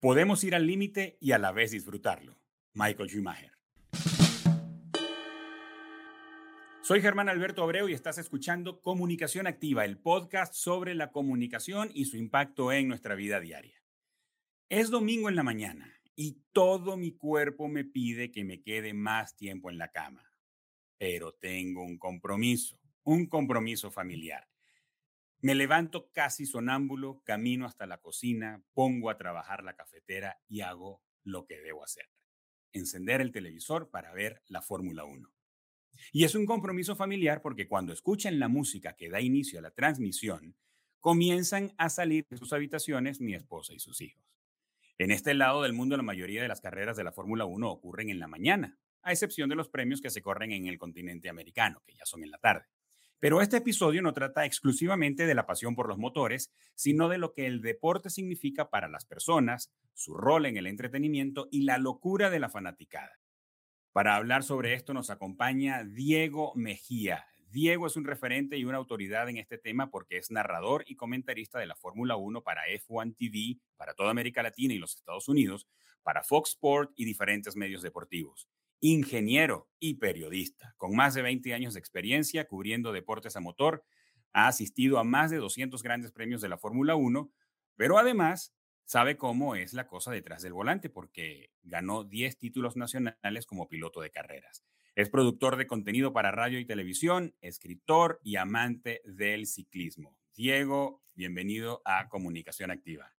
Podemos ir al límite y a la vez disfrutarlo. Michael Schumacher. Soy Germán Alberto Abreu y estás escuchando Comunicación Activa, el podcast sobre la comunicación y su impacto en nuestra vida diaria. Es domingo en la mañana y todo mi cuerpo me pide que me quede más tiempo en la cama. Pero tengo un compromiso, un compromiso familiar. Me levanto casi sonámbulo, camino hasta la cocina, pongo a trabajar la cafetera y hago lo que debo hacer. Encender el televisor para ver la Fórmula 1. Y es un compromiso familiar porque cuando escuchan la música que da inicio a la transmisión, comienzan a salir de sus habitaciones mi esposa y sus hijos. En este lado del mundo, la mayoría de las carreras de la Fórmula 1 ocurren en la mañana, a excepción de los premios que se corren en el continente americano, que ya son en la tarde. Pero este episodio no trata exclusivamente de la pasión por los motores, sino de lo que el deporte significa para las personas, su rol en el entretenimiento y la locura de la fanaticada. Para hablar sobre esto nos acompaña Diego Mejía. Diego es un referente y una autoridad en este tema porque es narrador y comentarista de la Fórmula 1 para F1 TV, para toda América Latina y los Estados Unidos, para Fox Sport y diferentes medios deportivos. Ingeniero y periodista, con más de 20 años de experiencia cubriendo deportes a motor, ha asistido a más de 200 grandes premios de la Fórmula 1, pero además sabe cómo es la cosa detrás del volante porque ganó 10 títulos nacionales como piloto de carreras. Es productor de contenido para radio y televisión, escritor y amante del ciclismo. Diego, bienvenido a Comunicación Activa.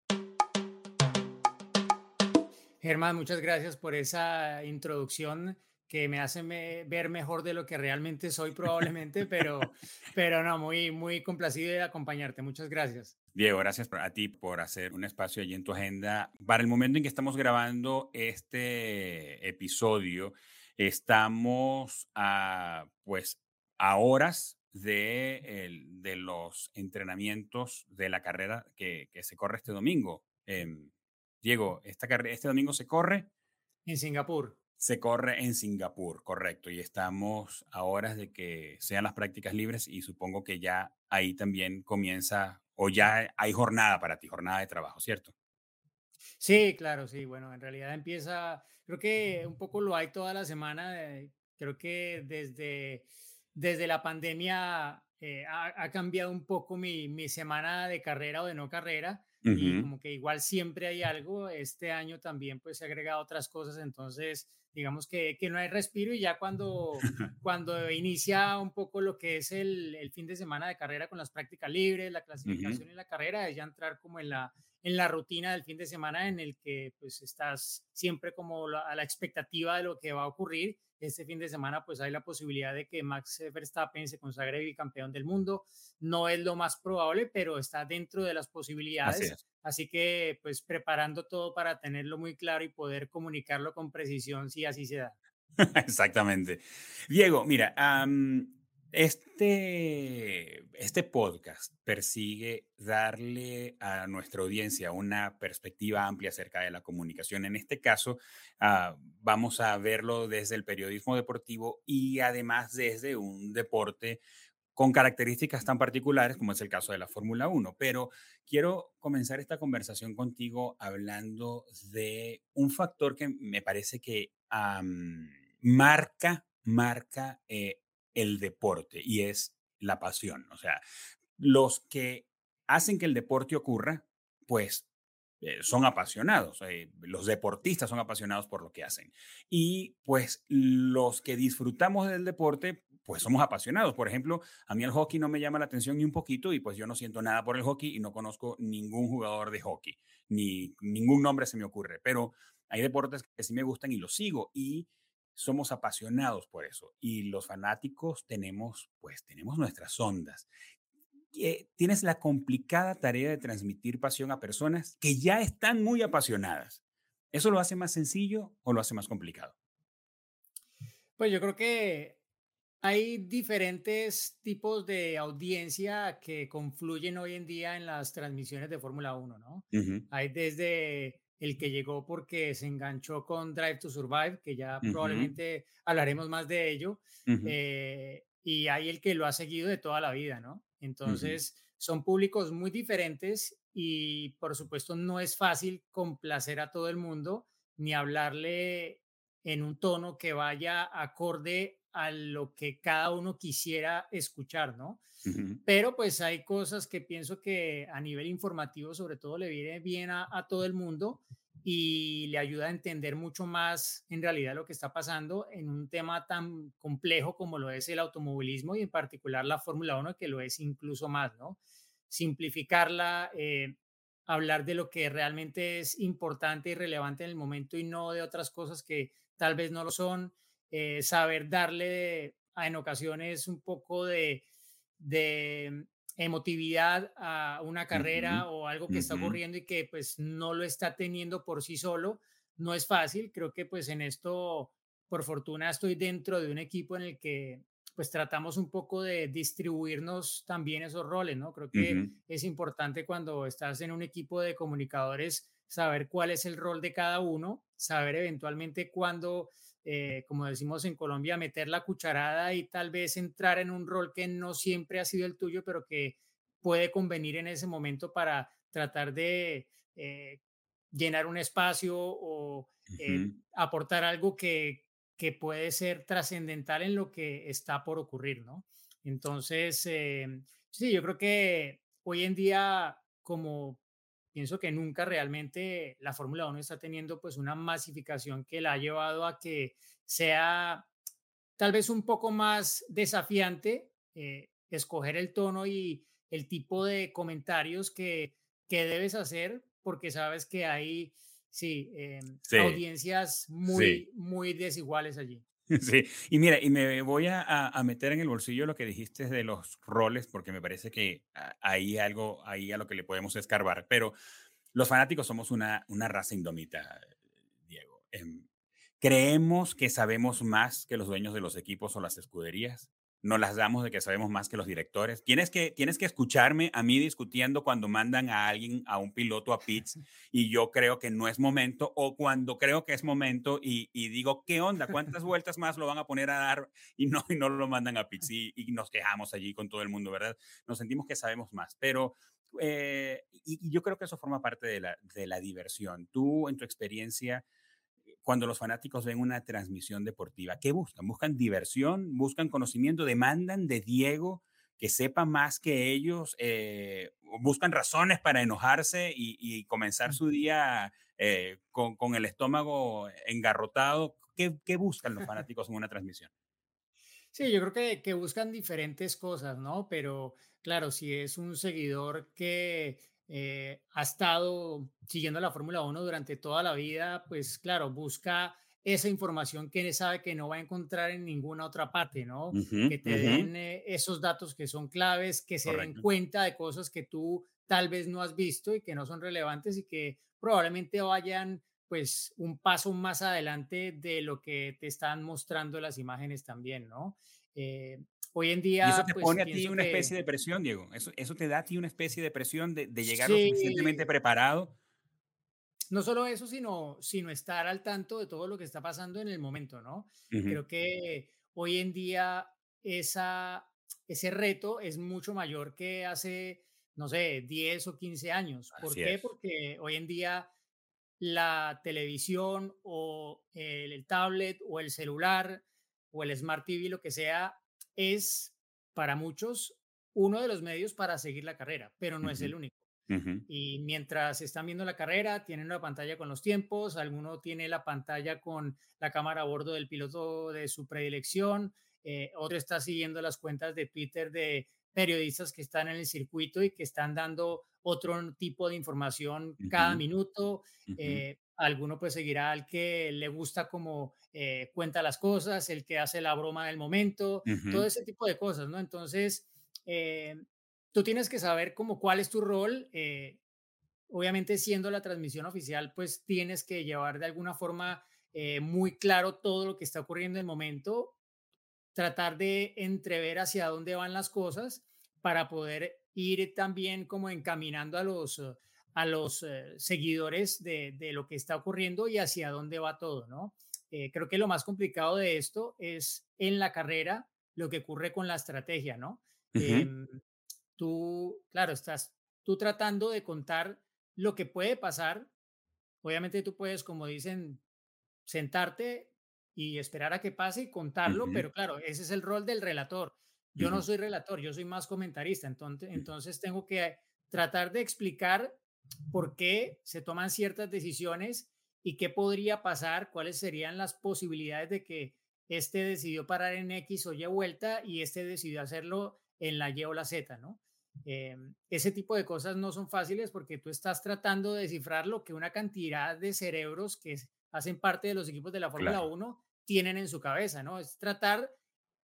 Germán, muchas gracias por esa introducción que me hace ver mejor de lo que realmente soy probablemente, pero, pero no, muy, muy complacido de acompañarte. Muchas gracias. Diego, gracias a ti por hacer un espacio allí en tu agenda. Para el momento en que estamos grabando este episodio, estamos a, pues, a horas de, de los entrenamientos de la carrera que, que se corre este domingo. Em, Diego, esta este domingo se corre. En Singapur. Se corre en Singapur, correcto. Y estamos a horas de que sean las prácticas libres y supongo que ya ahí también comienza o ya hay jornada para ti, jornada de trabajo, ¿cierto? Sí, claro, sí. Bueno, en realidad empieza, creo que un poco lo hay toda la semana. creo que desde, desde la pandemia eh, ha, cambiado un poco mi, mi semana de carrera o de no carrera y como que igual siempre hay algo. Este año también pues se ha agregado otras cosas, entonces digamos que, que no hay respiro y ya cuando, cuando inicia un poco lo que es el, el, fin de semana de carrera con las prácticas libres, la clasificación y la carrera, es ya entrar como en la, en la rutina del fin de semana en el que pues estás siempre como a la expectativa de lo que va a ocurrir este fin de semana pues hay la posibilidad de que Max Verstappen se consagre bicampeón del mundo. No es lo más probable, pero está dentro de las posibilidades. Así, que pues preparando todo para tenerlo muy claro y poder comunicarlo con precisión si así se da. Exactamente. Diego, mira, este, este podcast persigue darle a nuestra audiencia una perspectiva amplia acerca de la comunicación. En este caso, ah, vamos a verlo desde el periodismo deportivo y además desde un deporte con características tan particulares como es el caso de la Fórmula 1. Pero quiero comenzar esta conversación contigo hablando de un factor que me parece que marca, marca eh, el deporte y es la pasión. O sea, los que hacen que el deporte ocurra, pues eh, son apasionados. Eh, los deportistas son apasionados por lo que hacen. Y pues los que disfrutamos del deporte, pues somos apasionados. Por ejemplo, a mí el hockey no me llama la atención ni un poquito y pues yo no siento nada por el hockey y no conozco ningún jugador de hockey, ni ningún nombre se me ocurre. Pero hay deportes que sí me gustan y los sigo. Y somos apasionados por eso y los fanáticos tenemos, pues tenemos nuestras ondas. Eh, tienes la complicada tarea de transmitir pasión a personas que ya están muy apasionadas. ¿Eso lo hace más sencillo o lo hace más complicado? Pues yo creo que hay diferentes tipos de audiencia que confluyen hoy en día en las transmisiones de Fórmula 1, ¿no? Hay desde el que llegó porque se enganchó con Drive to Survive, que ya probablemente hablaremos más de ello, eh, y hay el que lo ha seguido de toda la vida, ¿no? Entonces, son públicos muy diferentes y por supuesto no es fácil complacer a todo el mundo ni hablarle en un tono que vaya acorde a lo que cada uno quisiera escuchar, ¿no? Pero pues hay cosas que pienso que a nivel informativo sobre todo le viene bien a, a todo el mundo y le ayuda a entender mucho más en realidad lo que está pasando en un tema tan complejo como lo es el automovilismo y en particular la Fórmula Uno que lo es incluso más, ¿no? Simplificarla, eh, hablar de lo que realmente es importante y relevante en el momento y no de otras cosas que tal vez no lo son, eh, saber darle a- en ocasiones un poco de, de emotividad a una carrera o algo que está ocurriendo y que pues no lo está teniendo por sí solo, no es fácil. Creo que pues en esto, por fortuna, estoy dentro de un equipo en el que pues tratamos un poco de distribuirnos también esos roles, ¿no? Creo que es importante cuando estás en un equipo de comunicadores saber cuál es el rol de cada uno, saber eventualmente cuándo, eh, como decimos en Colombia, meter la cucharada y tal vez entrar en un rol que no siempre ha sido el tuyo, pero que puede convenir en ese momento para tratar de eh, llenar un espacio o eh, aportar algo que, que puede ser trascendental en lo que está por ocurrir, ¿no? Entonces, eh, sí, yo creo que hoy en día, como pienso que nunca realmente la Fórmula Uno está teniendo pues una masificación que la ha llevado a que sea tal vez un poco más desafiante eh, escoger el tono y el tipo de comentarios que, que debes hacer porque sabes que hay, sí, eh, Sí, audiencias sí. muy, muy desiguales allí. Sí, y mira, y me voy a, meter en el bolsillo lo que dijiste de los roles, porque me parece que ah, hay algo ahí a lo que le podemos escarbar, pero los fanáticos somos una, una raza indómita, Diego. Em, creemos que sabemos más que los dueños de los equipos o las escuderías. Nos las damos de que sabemos más que los directores. Tienes que, tienes que escucharme a mí discutiendo cuando mandan a alguien, a un piloto a pits, y yo creo que no es momento, o cuando creo que es momento y, y digo, ¿qué onda? ¿Cuántas vueltas más lo van a poner a dar y no, y no lo mandan a pits? Y, y nos quejamos allí con todo el mundo, ¿verdad? Nos sentimos que sabemos más, pero eh, y, y yo creo que eso forma parte de la, de la diversión. Tú, en tu experiencia, cuando los fanáticos ven una transmisión deportiva, ¿qué buscan? ¿Buscan diversión? ¿Buscan conocimiento? ¿Demandan de Diego que sepa más que ellos? Eh, ¿Buscan razones para enojarse y, y comenzar su día eh, con, con, el estómago engarrotado? ¿Qué, ¿Qué, buscan los fanáticos en una transmisión? Sí, yo creo que, que buscan diferentes cosas, ¿no? Pero claro, si es un seguidor que eh, ha estado siguiendo la Fórmula Uno durante toda la vida, pues claro, busca esa información que sabe que no va a encontrar en ninguna otra parte, ¿no? Uh -huh, Que te uh -huh. den eh, esos datos que son claves, que se den Correcto. cuenta de cosas que tú tal vez no has visto y que no son relevantes y que probablemente vayan pues un paso más adelante de lo que te están mostrando las imágenes también, ¿no? Eh, hoy en Y eso día, te pues pone a ti una especie que de presión, Diego. Eso, eso te da a ti una especie de presión de, de llegar lo suficientemente sí, preparado. no solo eso, sino, sino estar al tanto de todo lo que está pasando en el momento, ¿no? Uh -huh. Creo que hoy en día esa, ese reto es mucho mayor que hace, no sé, 10 o 15 años. ¿Por Así qué? es. Porque hoy en día la televisión o el, el tablet o el celular o el Smart TV, lo que sea, es para muchos uno de los medios para seguir la carrera, pero Uh no es el único. Uh -huh. Y mientras están viendo la carrera, tienen una pantalla con los tiempos, alguno tiene la pantalla con la cámara a bordo del piloto de su predilección, eh, otro está siguiendo las cuentas de Twitter de periodistas que están en el circuito y que están dando otro tipo de información Uh cada -huh. minuto. Eh, alguno pues seguirá al que le gusta como eh, cuenta las cosas, el que hace la broma del momento, Uh todo ese tipo de cosas, ¿no? Entonces, eh, tú tienes que saber como cuál es tu rol. Eh, obviamente, siendo la transmisión oficial, pues tienes que llevar de alguna forma muy claro todo lo que está ocurriendo en el momento, tratar de entrever hacia dónde van las cosas para poder ir también como encaminando a los, a los uh, seguidores de, de, lo que está ocurriendo y hacia dónde va todo, ¿no? Eh, creo que lo más complicado de esto es en la carrera lo que ocurre con la estrategia, ¿no? Uh Eh, -huh. tú, claro, estás tú tratando de contar lo que puede pasar. Obviamente tú puedes, como dicen, sentarte y esperar a que pase y contarlo, pero claro, ese es el rol del relator. Yo no soy relator, yo soy más comentarista, entonces, entonces tengo que tratar de explicar por qué se toman ciertas decisiones y qué podría pasar, cuáles serían las posibilidades de que este decidió parar en X o Y vuelta y este decidió hacerlo en la Y o la Z, ¿no? Eh, ese tipo de cosas no son fáciles porque tú estás tratando de descifrar lo que una cantidad de cerebros que hacen parte de los equipos de la Fórmula 1 tienen en su cabeza, ¿no? Es tratar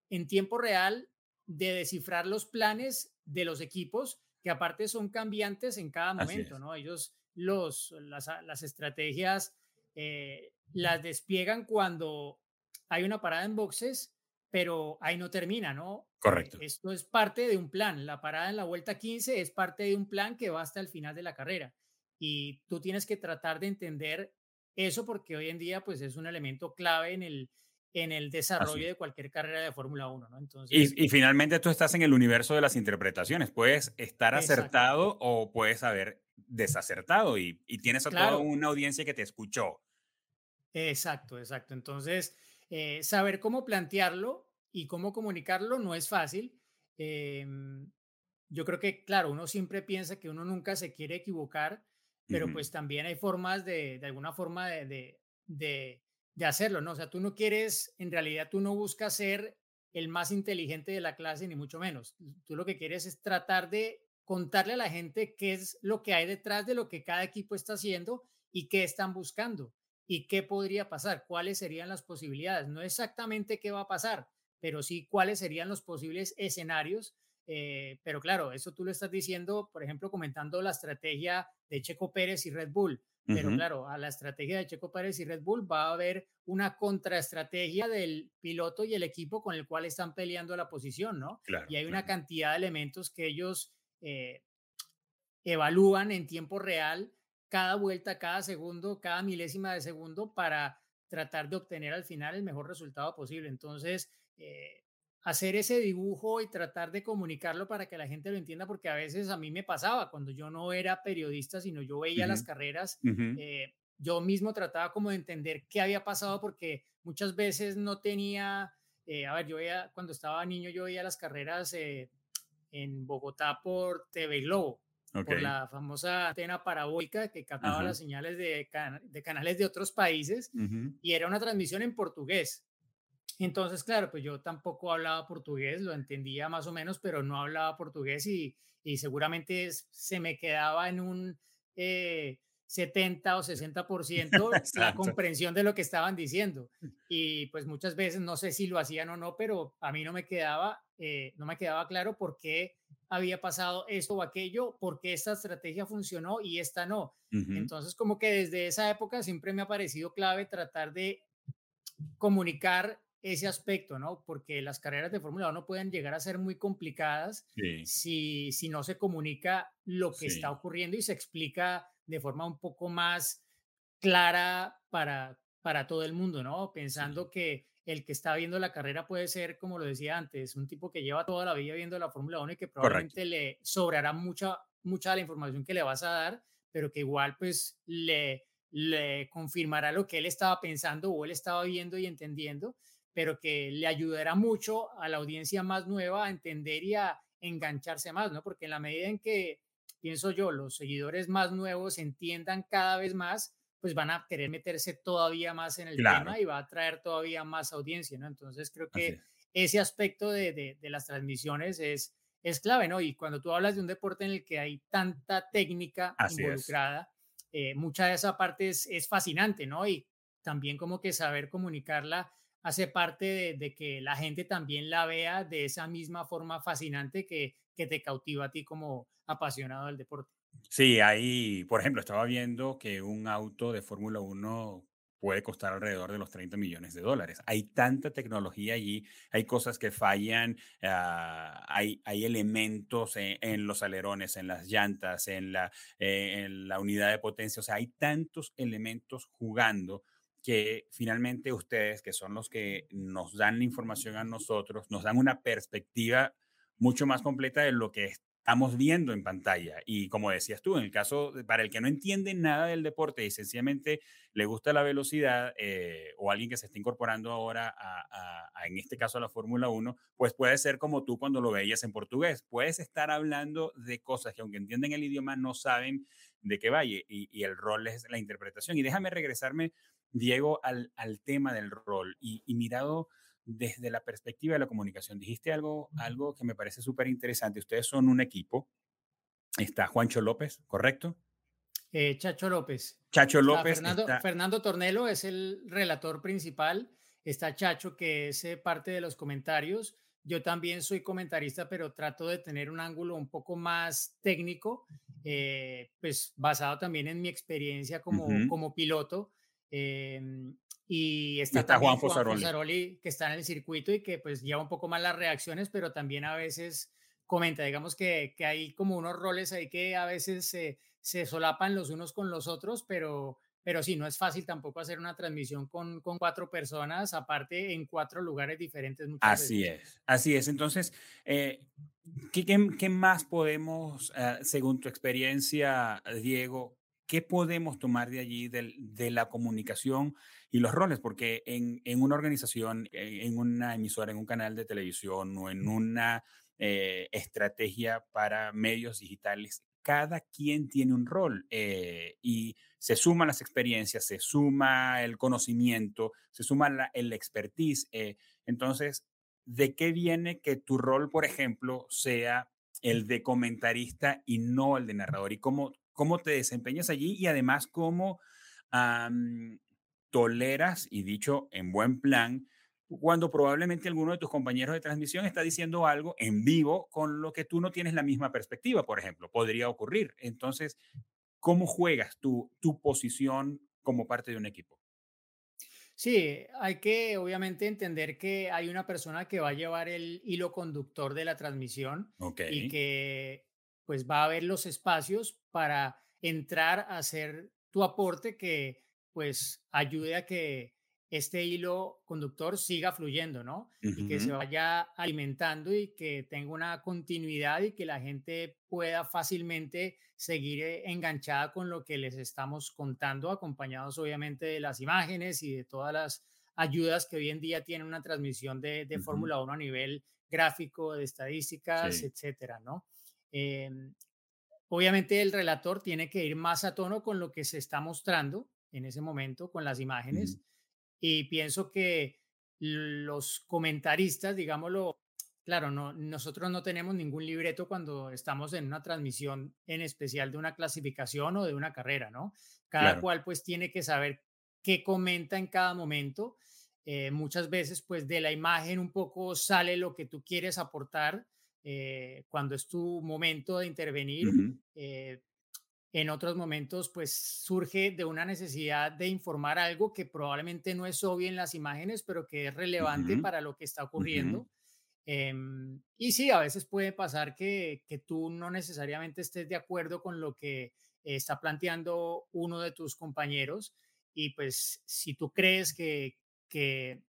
en tiempo real de descifrar los planes de los equipos que aparte son cambiantes en cada momento, ¿no? Ellos los, las, las estrategias eh, las despliegan cuando hay una parada en boxes, pero ahí no termina, ¿no? Correcto. Esto es parte de un plan. La parada en la vuelta 15 es parte de un plan que va hasta el final de la carrera. Y tú tienes que tratar de entender eso porque hoy en día pues es un elemento clave en el, en el desarrollo de cualquier carrera de Fórmula 1, ¿no? Entonces, y, finalmente tú estás en el universo de las interpretaciones. Puedes estar acertado o puedes haber desacertado y, tienes a toda una audiencia que te escuchó. Exacto, exacto. Entonces, eh, saber cómo plantearlo y cómo comunicarlo no es fácil. Em, yo creo que, claro, uno siempre piensa que uno nunca se quiere equivocar, pero pues también hay formas de, de alguna forma de, de, de, hacerlo, ¿no? O sea, tú no quieres, en realidad tú no buscas ser el más inteligente de la clase, ni mucho menos. Tú lo que quieres es tratar de contarle a la gente qué es lo que hay detrás de lo que cada equipo está haciendo y qué están buscando y qué podría pasar, cuáles serían las posibilidades. No exactamente qué va a pasar, pero sí cuáles serían los posibles escenarios. Eh, pero claro, eso tú lo estás diciendo, por ejemplo, comentando la estrategia de Checo Pérez y Red Bull. Pero claro, a la estrategia de Checo Pérez y Red Bull va a haber una contraestrategia del piloto y el equipo con el cual están peleando la posición, ¿no? y hay una cantidad de elementos que ellos eh, evalúan en tiempo real cada vuelta, cada segundo, cada milésima de segundo para tratar de obtener al final el mejor resultado posible. Entonces, eh, hacer ese dibujo y tratar de comunicarlo para que la gente lo entienda, porque a veces a mí me pasaba cuando yo no era periodista, sino yo veía las carreras, eh, yo mismo trataba como de entender qué había pasado, porque muchas veces no tenía, eh, a ver, yo veía, cuando estaba niño, yo veía las carreras en Bogotá por TV Globo por la famosa antena parabólica que captaba las señales de, de, canales de otros países y era una transmisión en portugués. Entonces, claro, pues yo tampoco hablaba portugués, lo entendía más o menos, pero no hablaba portugués y, y seguramente se me quedaba en un 70 eh, o 60% la comprensión de lo que estaban diciendo. Y pues muchas veces, no sé si lo hacían o no, pero a mí no me quedaba, eh, no me quedaba claro por qué había pasado esto o aquello, porque esta estrategia funcionó y esta no. Entonces, como que desde esa época siempre me ha parecido clave tratar de comunicar ese aspecto, ¿no? Porque las carreras de Fórmula 1 pueden llegar a ser muy complicadas si, si no se comunica lo que está ocurriendo y se explica de forma un poco más clara para, para todo el mundo, ¿no? Pensando que el que está viendo la carrera puede ser, como lo decía antes, un tipo que lleva toda la vida viendo la Fórmula 1 y que probablemente le sobrará mucha, mucha de la información que le vas a dar, pero que igual pues le, le confirmará lo que él estaba pensando o él estaba viendo y entendiendo, pero que le ayudará mucho a la audiencia más nueva a entender y a engancharse más, ¿no? Porque en la medida en que, pienso yo, los seguidores más nuevos entiendan cada vez más, pues van a querer meterse todavía más en el tema y va a traer todavía más audiencia, ¿no? Entonces creo que ese aspecto de, de, las transmisiones es, es clave, ¿no? Y cuando tú hablas de un deporte en el que hay tanta técnica involucrada, eh, mucha de esa parte es, es, fascinante, ¿no? Y también como que saber comunicarla hace parte de, que la gente también la vea de esa misma forma fascinante que, que te cautiva a ti como apasionado del deporte. Sí, ahí, por ejemplo, estaba viendo que un auto de Fórmula 1 puede costar alrededor de los 30 millones de dólares. Hay tanta tecnología allí, hay cosas que fallan, ah, hay, hay elementos en, los alerones, en las llantas, en la, eh, en la unidad de potencia, o sea, hay tantos elementos jugando que finalmente ustedes, que son los que nos dan la información a nosotros, nos dan una perspectiva mucho más completa de lo que estamos viendo en pantalla. Y como decías tú, en el caso, para el que no entiende nada del deporte y sencillamente le gusta la velocidad eh, o alguien que se está incorporando ahora a, en este caso a la Fórmula 1, pues puede ser como tú cuando lo veías en portugués. Puedes estar hablando de cosas que aunque entienden el idioma no saben de qué vaya y, el rol es la interpretación. Y déjame regresarme, Diego, al, al tema del rol y, y mirado desde la perspectiva de la comunicación. Dijiste algo, algo que me parece súper interesante. Ustedes son un equipo. Está Juancho López, ¿correcto? Eh, Chacho López. Chacho López. Fernando, Fernando, Tornelo es el relator principal. Está Chacho, que es eh, parte de los comentarios. Yo también soy comentarista, pero trato de tener un ángulo un poco más técnico, eh, pues basado también en mi experiencia como, como piloto. Em, y está, Juan, Fosaroli. que está en el circuito y que pues lleva un poco más las reacciones, pero también a veces comenta, digamos que, que hay como unos roles ahí que a veces se, se solapan los unos con los otros, pero, pero sí, no es fácil tampoco hacer una transmisión con, con cuatro personas, aparte en cuatro lugares diferentes. así es, así es. Entonces, eh, ¿qué, qué, más podemos, eh, según tu experiencia, Diego, qué podemos tomar de allí de, de la comunicación y los roles, porque en, en, una organización, en una emisora, en un canal de televisión o en una eh, estrategia para medios digitales, cada quien tiene un rol eh, y se suman las experiencias, se suma el conocimiento, se suma la, el expertise. Eh, entonces, ¿de qué viene que tu rol, por ejemplo, sea el de comentarista y no el de narrador? ¿Y cómo, cómo te desempeñas allí? Y además, ¿cómo toleras, y dicho en buen plan, cuando probablemente alguno de tus compañeros de transmisión está diciendo algo en vivo con lo que tú no tienes la misma perspectiva, por ejemplo, podría ocurrir. Entonces, ¿cómo juegas tu, tu posición como parte de un equipo? Sí, hay que obviamente entender que hay una persona que va a llevar el hilo conductor de la transmisión y que pues va a haber los espacios para entrar a hacer tu aporte que pues ayude a que este hilo conductor siga fluyendo, ¿no? Y que se vaya alimentando y que tenga una continuidad y que la gente pueda fácilmente seguir eh, enganchada con lo que les estamos contando, acompañados obviamente de las imágenes y de todas las ayudas que hoy en día tiene una transmisión de, Fórmula 1 a nivel gráfico, de estadísticas, etcétera, ¿no? Em, obviamente el relator tiene que ir más a tono con lo que se está mostrando en ese momento con las imágenes. Y pienso que los comentaristas, digámoslo, claro, no, nosotros no tenemos ningún libreto cuando estamos en una transmisión en especial de una clasificación o de una carrera, ¿no? Cada cual pues tiene que saber qué comenta en cada momento. Eh, muchas veces pues de la imagen un poco sale lo que tú quieres aportar eh, cuando es tu momento de intervenir. En otros momentos, pues surge de una necesidad de informar algo que probablemente no es obvio en las imágenes, pero que es relevante para lo que está ocurriendo. Em, y sí, a veces puede pasar que, que, tú no necesariamente estés de acuerdo con lo que está planteando uno de tus compañeros. Y pues si tú crees que, que,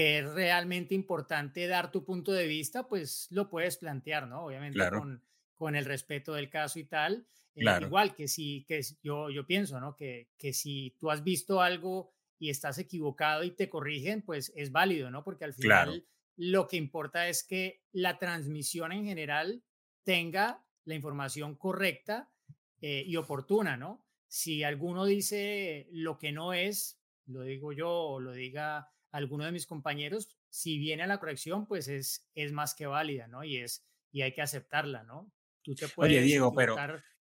que es realmente importante dar tu punto de vista, pues lo puedes plantear, ¿no? Obviamente con, con el respeto del caso y tal. Eh, igual que si, que yo, yo pienso, ¿no? Que, que si tú has visto algo y estás equivocado y te corrigen, pues es válido, ¿no? Porque al final lo que importa es que la transmisión en general tenga la información correcta eh, y oportuna, ¿no? Si alguno dice lo que no es, lo digo yo o lo diga alguno de mis compañeros, si viene a la corrección, pues es, es más que válida, ¿no? Y, es, y hay que aceptarla, ¿no? Tú te puedes Oye, Diego, pero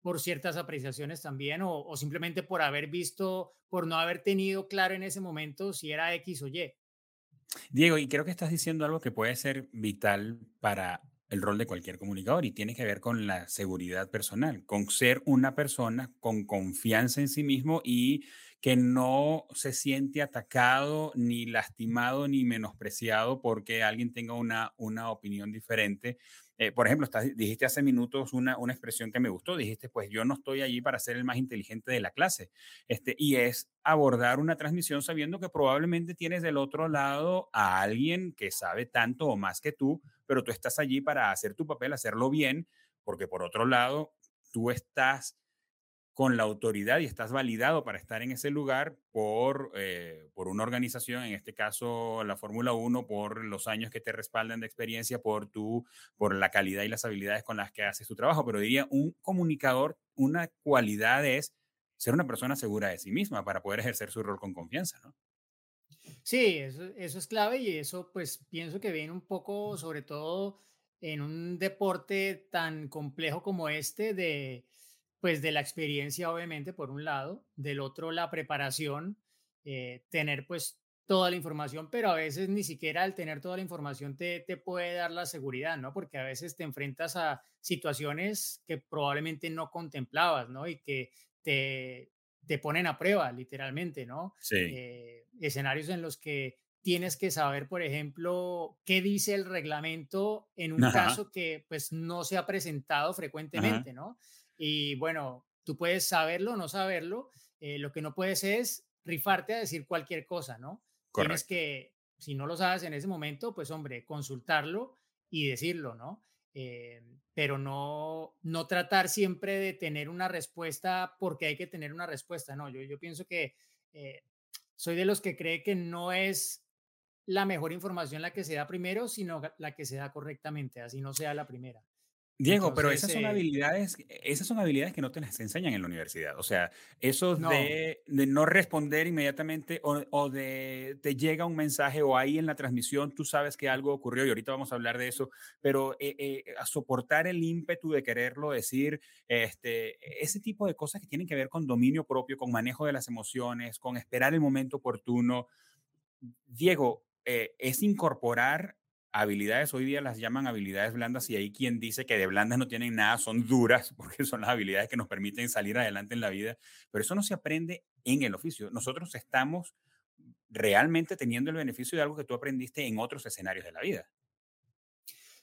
por ciertas apreciaciones también o, simplemente por haber visto, por no haber tenido claro en ese momento si era X o Y. Diego, y creo que estás diciendo algo que puede ser vital para el rol de cualquier comunicador y tiene que ver con la seguridad personal, con ser una persona con confianza en sí mismo y que no se siente atacado, ni lastimado, ni menospreciado porque alguien tenga una, una opinión diferente. Eh, por ejemplo, dijiste hace minutos una, una expresión que me gustó, dijiste, pues yo no estoy allí para ser el más inteligente de la clase, este, y es abordar una transmisión sabiendo que probablemente tienes del otro lado a alguien que sabe tanto o más que tú, pero tú estás allí para hacer tu papel, hacerlo bien, porque por otro lado, tú estás con la autoridad y estás validado para estar en ese lugar por, eh, por una organización, en este caso la Fórmula 1, por los años que te respaldan de experiencia, por, tu, por la calidad y las habilidades con las que haces tu trabajo. Pero diría, un comunicador, una cualidad es ser una persona segura de sí misma para poder ejercer su rol con confianza, ¿no? Sí, eso, eso es clave y eso pues pienso que viene un poco sobre todo en un deporte tan complejo como este de pues de la experiencia, obviamente, por un lado, del otro, la preparación, eh, tener pues toda la información, pero a veces ni siquiera al tener toda la información te, te puede dar la seguridad, ¿no? Porque a veces te enfrentas a situaciones que probablemente no contemplabas, ¿no? Y que te, te ponen a prueba, literalmente, ¿no? Sí. Eh, escenarios en los que tienes que saber, por ejemplo, qué dice el reglamento en un caso que pues no se ha presentado frecuentemente, ¿no? Y bueno, tú puedes saberlo o no saberlo, eh, lo que no puedes es rifarte a decir cualquier cosa, ¿no? Tienes que, si no lo sabes en ese momento, pues hombre, consultarlo y decirlo, ¿no? Eh, pero no, no tratar siempre de tener una respuesta porque hay que tener una respuesta, no, yo, yo pienso que eh, soy de los que cree que no es la mejor información la que se da primero, sino la que se da correctamente, así no sea la primera. Diego, pero esas son habilidades, esas son habilidades que no te las enseñan en la universidad. O sea, eso de, de no responder inmediatamente o, de te llega un mensaje o ahí en la transmisión tú sabes que algo ocurrió y ahorita vamos a hablar de eso, pero eh, eh, a soportar el ímpetu de quererlo decir, este, ese tipo de cosas que tienen que ver con dominio propio, con manejo de las emociones, con esperar el momento oportuno. Diego, eh, es incorporar habilidades hoy día las llaman habilidades blandas y hay quien dice que de blandas no tienen nada, son duras porque son las habilidades que nos permiten salir adelante en la vida, pero eso no se aprende en el oficio. Nosotros estamos realmente teniendo el beneficio de algo que tú aprendiste en otros escenarios de la vida.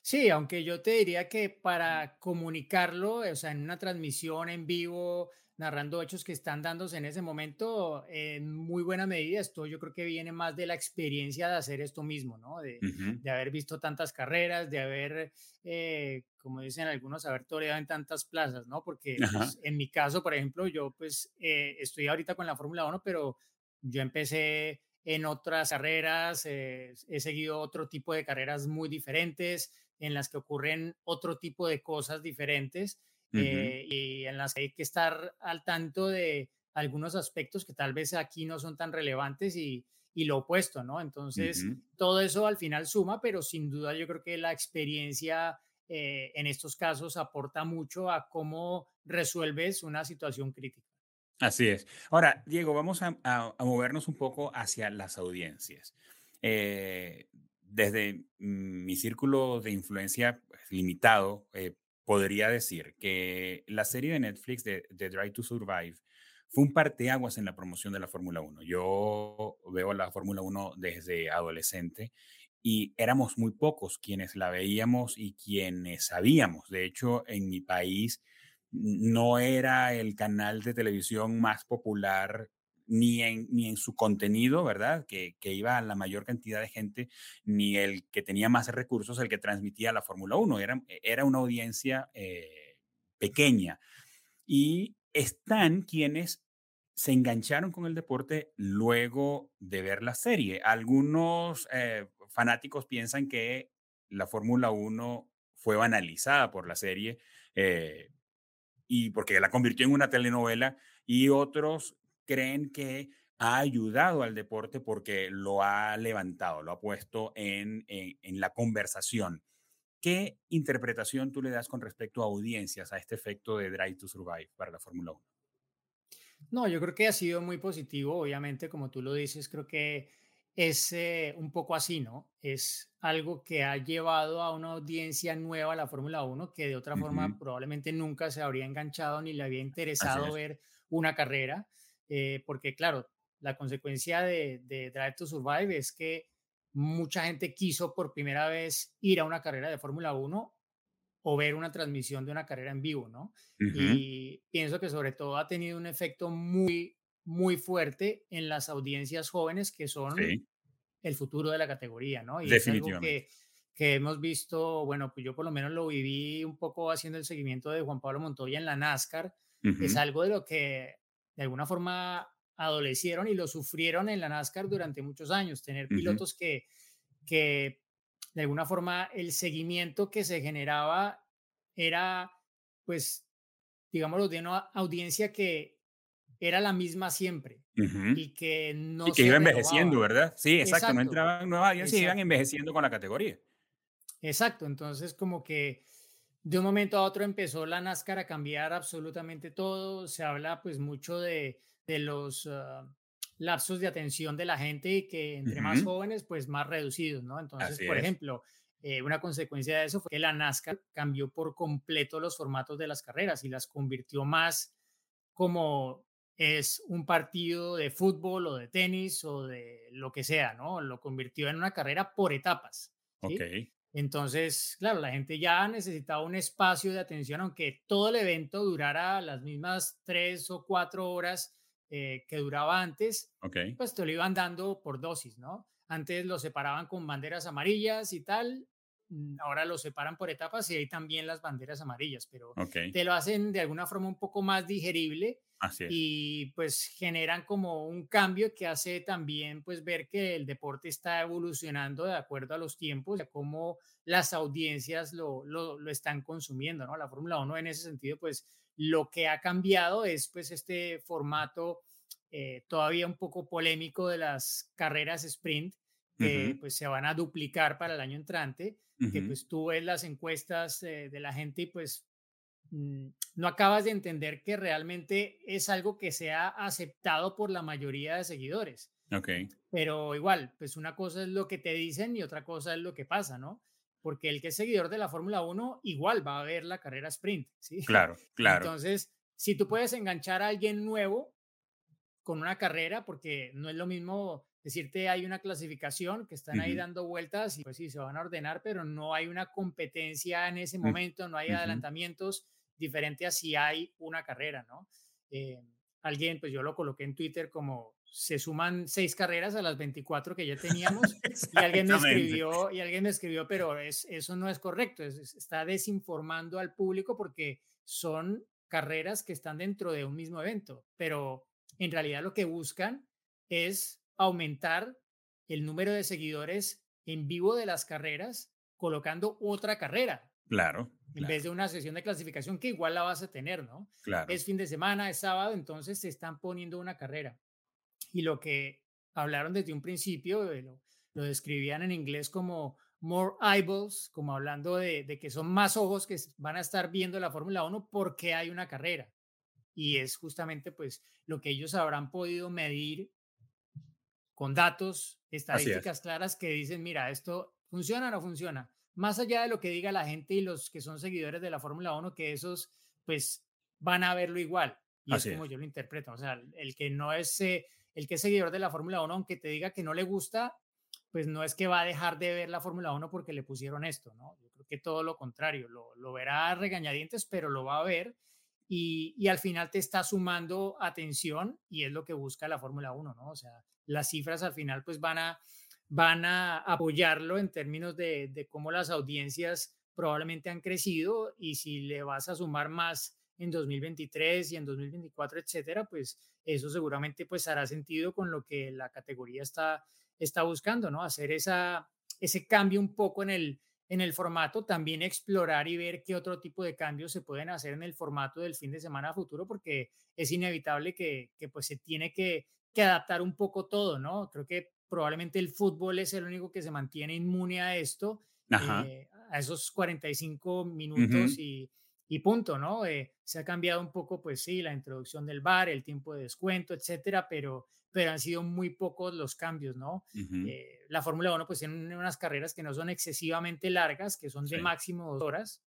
Sí, aunque yo te diría que para comunicarlo, o sea, en una transmisión en vivo, narrando hechos que están dándose en ese momento, en muy buena medida esto yo creo que viene más de la experiencia de hacer esto mismo, ¿no? De, de haber visto tantas carreras, de haber, eh, como dicen algunos, haber toreado en tantas plazas, ¿no? Porque pues, en mi caso, por ejemplo, yo pues eh, estoy ahorita con la Fórmula 1, pero yo empecé en otras carreras, eh, he seguido otro tipo de carreras muy diferentes, en las que ocurren otro tipo de cosas diferentes eh, y en las que hay que estar al tanto de algunos aspectos que tal vez aquí no son tan relevantes y, y lo opuesto, ¿no? Entonces, todo eso al final suma, pero sin duda yo creo que la experiencia eh, en estos casos aporta mucho a cómo resuelves una situación crítica. Así es. Ahora, Diego, vamos a, movernos un poco hacia las audiencias. Eh, desde mi círculo de influencia pues, limitado, podría decir que la serie de Netflix de, Drive to Survive fue un parteaguas en la promoción de la Fórmula 1. Yo veo la Fórmula 1 desde adolescente y éramos muy pocos quienes la veíamos y quienes sabíamos. De hecho, en mi país no era el canal de televisión más popular ni en, ni en su contenido, ¿verdad? Que, que, iba a la mayor cantidad de gente, ni el que tenía más recursos, el que transmitía la Fórmula 1. Era, era una audiencia eh, pequeña. Y están quienes se engancharon con el deporte luego de ver la serie. Algunos eh, fanáticos piensan que la Fórmula 1 fue banalizada por la serie eh, y porque la convirtió en una telenovela y otros creen que ha ayudado al deporte porque lo ha levantado, lo ha puesto en, en, la conversación. ¿Qué interpretación tú le das con respecto a audiencias a este efecto de Drive to Survive para la Fórmula 1? No, yo creo que ha sido muy positivo, obviamente, como tú lo dices, creo que es eh, un poco así, ¿no? Es algo que ha llevado a una audiencia nueva a la Fórmula 1 que de otra forma probablemente nunca se habría enganchado ni le había interesado ver una carrera. Eh, porque claro, la consecuencia de, Drive to Survive es que mucha gente quiso por primera vez ir a una carrera de Fórmula 1 o ver una transmisión de una carrera en vivo, ¿no? Y pienso que sobre todo ha tenido un efecto muy, muy fuerte en las audiencias jóvenes que son el futuro de la categoría, ¿no? Y es algo que, que hemos visto, bueno, pues yo por lo menos lo viví un poco haciendo el seguimiento de Juan Pablo Montoya en la NASCAR, es algo de lo que de alguna forma adolecieron y lo sufrieron en la NASCAR durante muchos años, tener pilotos que, que de alguna forma el seguimiento que se generaba era, pues, digámoslo, de una audiencia que era la misma siempre y que no y que iba envejeciendo, ¿verdad? Sí, exacto, no entraban nuevas audiencias y iban envejeciendo con la categoría. Exacto, entonces como que de un momento a otro empezó la NASCAR a cambiar absolutamente todo, se habla pues mucho de, de los ah, lapsos de atención de la gente y que entre más jóvenes pues más reducidos, ¿no? Entonces, por ejemplo, eh, una consecuencia de eso fue que la NASCAR cambió por completo los formatos de las carreras y las convirtió más como es un partido de fútbol o de tenis o de lo que sea, ¿no? Lo convirtió en una carrera por etapas. ¿sí? Entonces, claro, la gente ya necesitaba un espacio de atención, aunque todo el evento durara las mismas tres o cuatro horas eh, que duraba antes, pues te lo iban dando por dosis, ¿no? Antes lo separaban con banderas amarillas y tal, ahora lo separan por etapas y hay también las banderas amarillas, pero te lo hacen de alguna forma un poco más digerible y pues generan como un cambio que hace también pues ver que el deporte está evolucionando de acuerdo a los tiempos, a cómo las audiencias lo, lo, lo están consumiendo, ¿no? La Fórmula 1 en ese sentido pues lo que ha cambiado es pues este formato eh, todavía un poco polémico de las carreras sprint que pues se van a duplicar para el año entrante, que pues tú ves las encuestas de la gente y pues Mm, no acabas de entender que realmente es algo que se ha aceptado por la mayoría de seguidores. Ok. Pero igual, pues una cosa es lo que te dicen y otra cosa es lo que pasa, ¿no? Porque el que es seguidor de la Fórmula 1 igual va a ver la carrera sprint, ¿sí? Claro, claro. Entonces, si tú puedes enganchar a alguien nuevo con una carrera, porque no es lo mismo decirte hay una clasificación que están ahí dando vueltas y pues sí, se van a ordenar, pero no hay una competencia en ese mm, momento, no hay adelantamientos diferente a si hay una carrera, ¿no? Eh, alguien, pues yo lo coloqué en Twitter como se suman seis carreras a las 24 que ya teníamos y alguien me escribió y alguien me escribió pero es, eso no es correcto está desinformando al público porque son carreras que están dentro de un mismo evento pero en realidad lo que buscan es aumentar el número de seguidores en vivo de las carreras colocando otra carrera claro en vez de una sesión de clasificación que igual la vas a tener, ¿no? Es fin de semana, es sábado, entonces se están poniendo una carrera. Y lo que hablaron desde un principio, eh, lo, describían en inglés como more eyeballs, como hablando de, de, que son más ojos que van a estar viendo la Fórmula 1 porque hay una carrera. Y es justamente pues lo que ellos habrán podido medir con datos, estadísticas claras que dicen, mira, esto funciona o no funciona más allá de lo que diga la gente y los que son seguidores de la Fórmula 1, que esos pues van a verlo igual. Y es como yo lo interpreto. O sea, el que no es, eh, el que es seguidor de la Fórmula 1, aunque te diga que no le gusta, pues no es que va a dejar de ver la Fórmula 1 porque le pusieron esto, ¿no? Yo creo que todo lo contrario, lo, lo verá regañadientes, pero lo va a ver y, al final te está sumando atención y es lo que busca la Fórmula 1, ¿no? O sea, las cifras al final pues van a, van a apoyarlo en términos de, cómo las audiencias probablemente han crecido y si le vas a sumar más en 2023 y en 2024, etcétera, pues eso seguramente pues hará sentido con lo que la categoría está, está buscando, ¿no? Hacer esa, ese cambio un poco en el, en el formato, también explorar y ver qué otro tipo de cambios se pueden hacer en el formato del fin de semana futuro, porque es inevitable que, que pues se tiene que, que adaptar un poco todo, ¿no? Creo que probablemente el fútbol es el único que se mantiene inmune a esto, eh, a esos 45 minutos y, y, punto, ¿no? Eh, se ha cambiado un poco, pues sí, la introducción del bar, el tiempo de descuento, etcétera, pero, pero han sido muy pocos los cambios, ¿no? Eh, la Fórmula 1 pues tiene unas carreras que no son excesivamente largas, que son de máximo dos horas,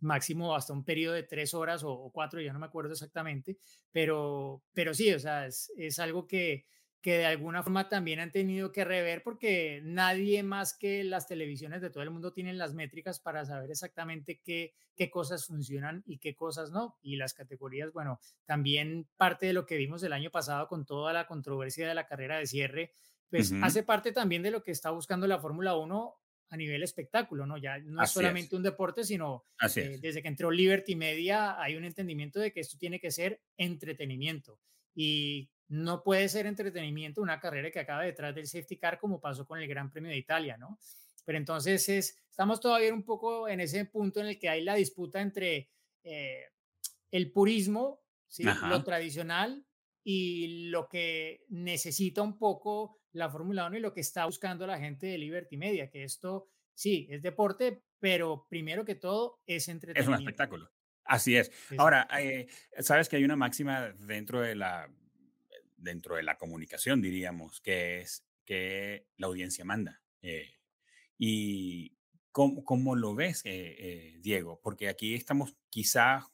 máximo hasta un periodo de tres horas o, cuatro, ya no me acuerdo exactamente, pero, pero sí, o sea, es, es algo que que de alguna forma también han tenido que rever porque nadie más que las televisiones de todo el mundo tienen las métricas para saber exactamente qué, qué cosas funcionan y qué cosas no. Y las categorías, bueno, también parte de lo que vimos el año pasado con toda la controversia de la carrera de cierre, pues hace parte también de lo que está buscando la Fórmula 1 a nivel espectáculo, ¿no? Ya no es solamente un deporte, sino eh, desde que entró Liberty Media hay un entendimiento de que esto tiene que ser entretenimiento. Y no puede ser entretenimiento una carrera que acabe detrás del safety car como pasó con el Gran Premio de Italia, ¿no? Pero entonces es, estamos todavía un poco en ese punto en el que hay la disputa entre eh, el purismo, ¿sí? lo tradicional, y lo que necesita un poco la Fórmula 1 y lo que está buscando la gente de Liberty Media, que esto sí, es deporte, pero primero que todo es entretenimiento. Es un espectáculo. Así es. Ahora, eh, sabes que hay una máxima dentro de la dentro de la comunicación, diríamos, que es que la audiencia manda. Eh, y cómo, cómo, lo ves, eh, Diego, porque aquí estamos quizá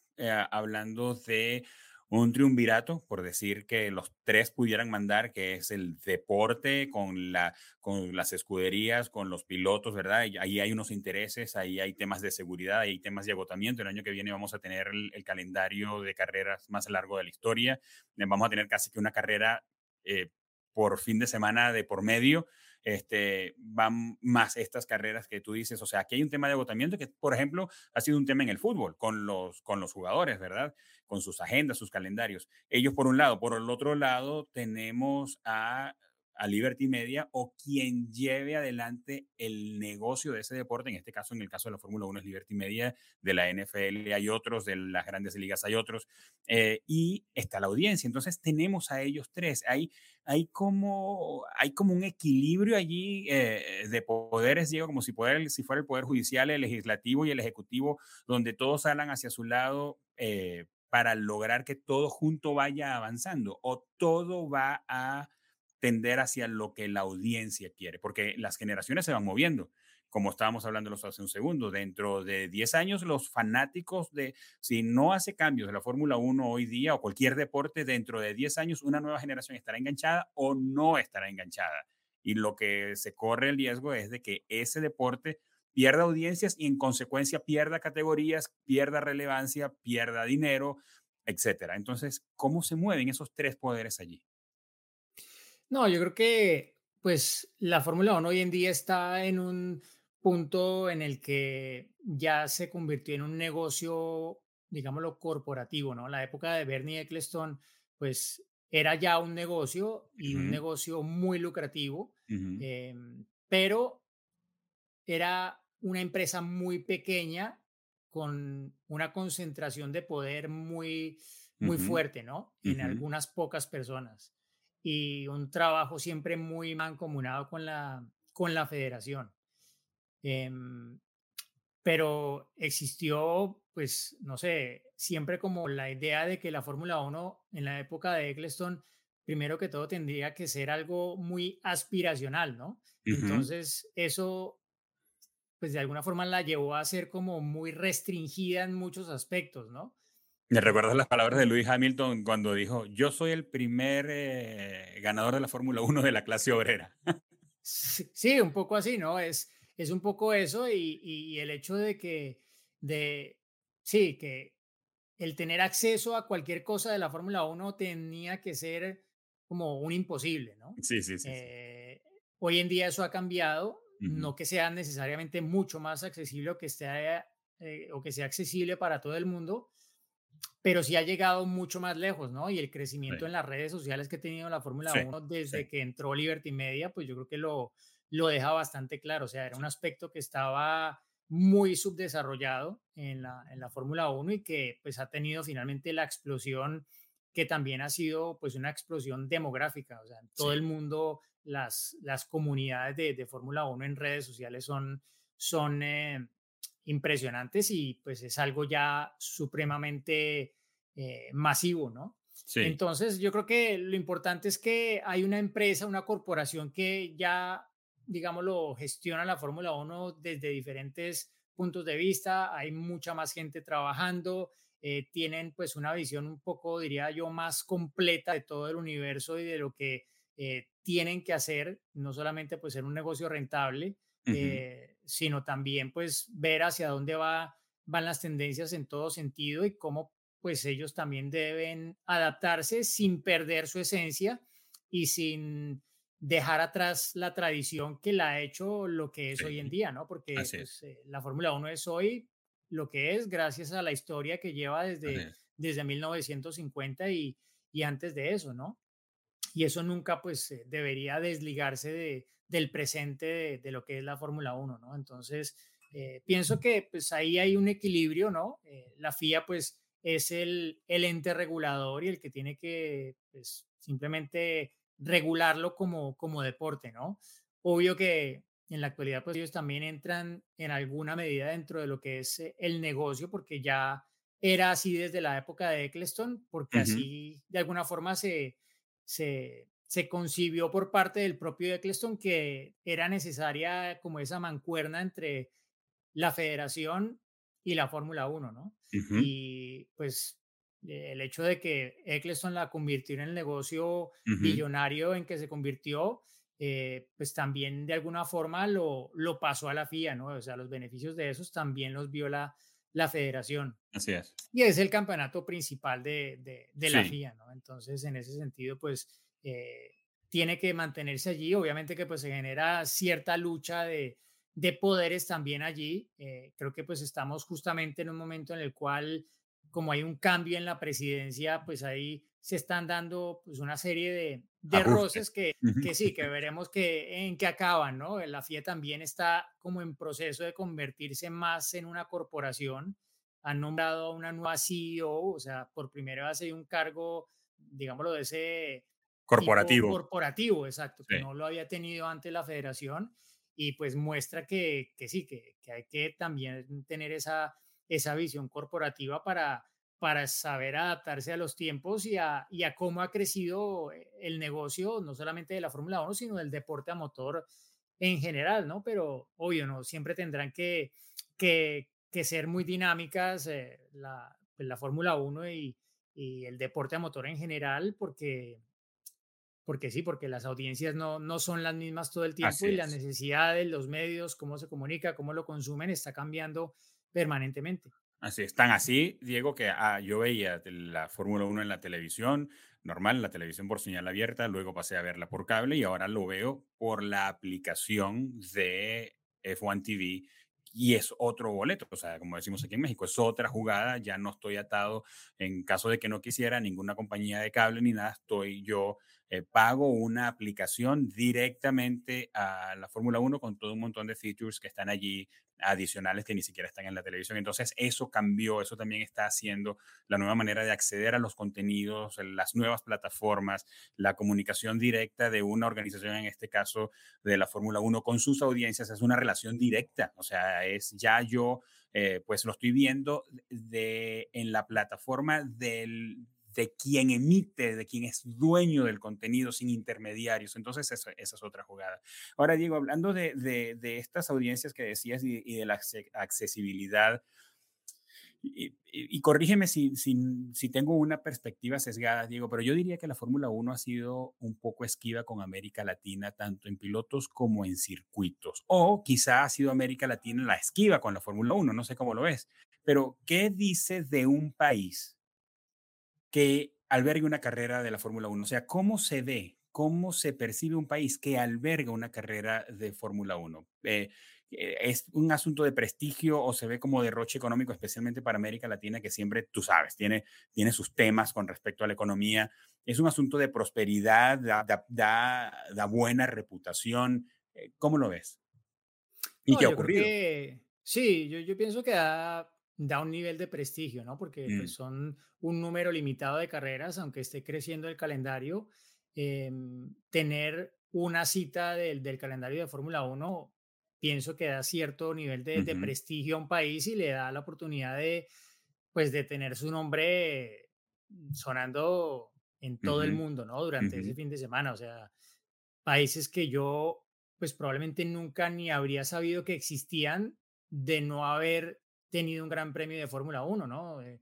hablando de un triunvirato, por decir que los tres pudieran mandar, que es el deporte con, la, con las escuderías, con los pilotos, ¿verdad? ahí hay unos intereses, ahí hay temas de seguridad, ahí hay temas de agotamiento. El año que viene vamos a tener el, calendario de carreras más largo de la historia. Vamos a tener casi que una carrera eh, por fin de semana de por medio este, van más estas carreras que tú dices. O sea, aquí hay un tema de agotamiento que, por ejemplo, ha sido un tema en el fútbol con los, con los jugadores, ¿verdad? Con sus agendas, sus calendarios. Ellos por un lado. Por el otro lado, tenemos a a Liberty Media o quien lleve adelante el negocio de ese deporte. En este caso, en el caso de la Fórmula 1 es Liberty Media, de la NFL hay otros, de las grandes ligas hay otros, eh, y está la audiencia. Entonces tenemos a ellos tres. Hay, hay, como, hay como un equilibrio allí eh, de poderes, digo, como si, fuera el Poder Judicial, el Legislativo y el Ejecutivo, donde todos salgan hacia su lado. Eh, para lograr que todo junto vaya avanzando o todo va a tender hacia lo que la audiencia quiere, porque las generaciones se van moviendo. Como estábamos hablando hace un segundo, dentro de 10 años los fanáticos de, si no hace cambios de la Fórmula 1 hoy día o cualquier deporte, dentro de 10 años una nueva generación estará enganchada o no estará enganchada. Y lo que se corre el riesgo es de que ese deporte pierda audiencias y en consecuencia pierda categorías, pierda relevancia, pierda dinero, etcétera. Entonces, ¿cómo se mueven esos tres poderes allí? No, yo creo que pues la Fórmula 1 hoy en día está en un punto en el que ya se convirtió en un negocio, digámoslo, corporativo, ¿no? La época de Bernie Eccleston, pues era ya un negocio y un negocio muy lucrativo, em, pero era una empresa muy pequeña con una concentración de poder muy, muy fuerte, ¿no? En algunas pocas personas y un trabajo siempre muy mancomunado con la, con la federación. Em, pero existió, pues, no sé, siempre como la idea de que la Fórmula 1 en la época de Eccleston, primero que todo tendría que ser algo muy aspiracional, ¿no? Entonces, eso, pues, de alguna forma la llevó a ser como muy restringida en muchos aspectos, ¿no? ¿Me recuerdas las palabras de Lewis Hamilton cuando dijo, yo soy el primer eh, ganador de la Fórmula 1 de la clase obrera? sí, un poco así, ¿no? Es, es un poco eso y, y, el hecho de que, de, sí, que el tener acceso a cualquier cosa de la Fórmula 1 tenía que ser como un imposible, ¿no? Sí, sí, sí. Eh, hoy en día eso ha cambiado, no que sea necesariamente mucho más accesible o que, esté, eh, o que sea accesible para todo el mundo, pero sí ha llegado mucho más lejos, ¿no? Y el crecimiento en las redes sociales que ha tenido la Fórmula 1 desde que entró Liberty Media, pues yo creo que lo, lo deja bastante claro. O sea, era un aspecto que estaba muy subdesarrollado en la, en la Fórmula 1 y que pues ha tenido finalmente la explosión que también ha sido pues una explosión demográfica. O sea, en todo el mundo las, las comunidades de, de Fórmula 1 en redes sociales son, son eh, impresionantes y pues es algo ya supremamente eh, masivo, ¿no? Sí. Entonces, yo creo que lo importante es que hay una empresa, una corporación que ya, digámoslo, gestiona la Fórmula 1 desde diferentes puntos de vista, hay mucha más gente trabajando, eh, tienen pues una visión un poco, diría yo, más completa de todo el universo y de lo que eh, tienen que hacer, no solamente pues ser un negocio rentable, eh, sino también pues ver hacia dónde va, van las tendencias en todo sentido y cómo pues ellos también deben adaptarse sin perder su esencia y sin dejar atrás la tradición que la ha hecho lo que es hoy en día, ¿no? Porque pues, eh, la Fórmula 1 es hoy lo que es gracias a la historia que lleva desde, desde 1950 y, y antes de eso, ¿no? Y eso nunca pues eh, debería desligarse de, del presente de, lo que es la Fórmula 1, ¿no? Entonces, eh, pienso que pues ahí hay un equilibrio, ¿no? la FIA pues es el, el ente regulador y el que tiene que pues, simplemente regularlo como, como deporte, ¿no? Obvio que en la actualidad pues ellos también entran en alguna medida dentro de lo que es eh, el negocio porque ya era así desde la época de Eccleston, porque así de alguna forma se, se, se concibió por parte del propio Eccleston que era necesaria como esa mancuerna entre la federación y la Fórmula 1, ¿no? Y pues el hecho de que Eccleston la convirtió en el negocio billonario en que se convirtió, eh, pues también de alguna forma lo, lo pasó a la FIA, ¿no? O sea, los beneficios de esos también los vio la, la federación. Así es. Y es el campeonato principal de, de, la FIA, ¿no? Entonces, en ese sentido, pues eh, tiene que mantenerse allí. Obviamente que pues se genera cierta lucha de, de poderes también allí. Eh, creo que pues estamos justamente en un momento en el cual, como hay un cambio en la presidencia, pues ahí se están dando pues una serie de, de roces que, que sí, que veremos que, en qué acaban, ¿no? La FIA también está como en proceso de convertirse más en una corporación. Han nombrado a una nueva CEO, o sea, por primera vez hay un cargo, digámoslo, de ese... Corporativo. Corporativo, exacto, que no lo había tenido antes la federación y pues muestra que, que sí, que, que, hay que también tener esa, esa visión corporativa para, para saber adaptarse a los tiempos y a, y a cómo ha crecido eh, el negocio, no solamente de la Fórmula 1, sino del deporte a motor en general, ¿no? Pero obvio, ¿no? Siempre tendrán que, que, ser muy dinámicas eh, la, pues, la Fórmula 1 y, y el deporte a motor en general, porque porque sí, porque las audiencias no, no son las mismas todo el tiempo y la necesidad de los medios, cómo se comunica, cómo lo consumen, está cambiando permanentemente. Así están así, Diego, que ah, yo veía la Fórmula 1 en la televisión, normal, la televisión por señal abierta, luego pasé a verla por cable y ahora lo veo por la aplicación de F1 TV y es otro boleto, o sea, como decimos aquí en México, es otra jugada, ya no estoy atado en caso de que no quisiera ninguna compañía de cable ni nada, estoy yo eh, pago una aplicación directamente a la Fórmula 1 con todo un montón de features que están allí adicionales que ni siquiera están en la televisión. Entonces, eso cambió, eso también está haciendo la nueva manera de acceder a los contenidos, las nuevas plataformas, la comunicación directa de una organización, en este caso de la Fórmula 1, con sus audiencias, es una relación directa. O sea, es ya yo, eh, pues lo estoy viendo de, en la plataforma del, de quien emite, de quien es dueño del contenido sin intermediarios. Entonces, esa, es otra jugada. Ahora, Diego, hablando de, de, estas audiencias que decías y, de la accesibilidad, y, corrígeme si, si, si, tengo una perspectiva sesgada, Diego, pero yo diría que la Fórmula 1 ha sido un poco esquiva con América Latina, tanto en pilotos como en circuitos. O quizá ha sido América Latina la esquiva con la Fórmula 1, no sé cómo lo ves. Pero, ¿qué dices de un país que albergue una carrera de la Fórmula 1? O sea, ¿cómo se ve, cómo se percibe un país que alberga una carrera de Fórmula 1? Eh, eh, ¿Es un asunto de prestigio o se ve como derroche económico, especialmente para América Latina, que siempre, tú sabes, tiene, tiene sus temas con respecto a la economía? ¿Es un asunto de prosperidad, da, da, buena reputación? Eh, ¿Cómo lo ves? ¿Y qué ha ocurrido? sí, yo, yo pienso que da da un nivel de prestigio, ¿no? Porque pues, mm. son un número limitado de carreras, aunque esté creciendo el calendario. Em, tener una cita del, del calendario de Fórmula 1, pienso que da cierto nivel de, de, prestigio a un país y le da la oportunidad de, pues, de tener su nombre sonando en todo el mundo, ¿no? Durante ese fin de semana. O sea, países que yo, pues, probablemente nunca ni habría sabido que existían de no haber tenido un gran premio de Fórmula 1, ¿no? Eh,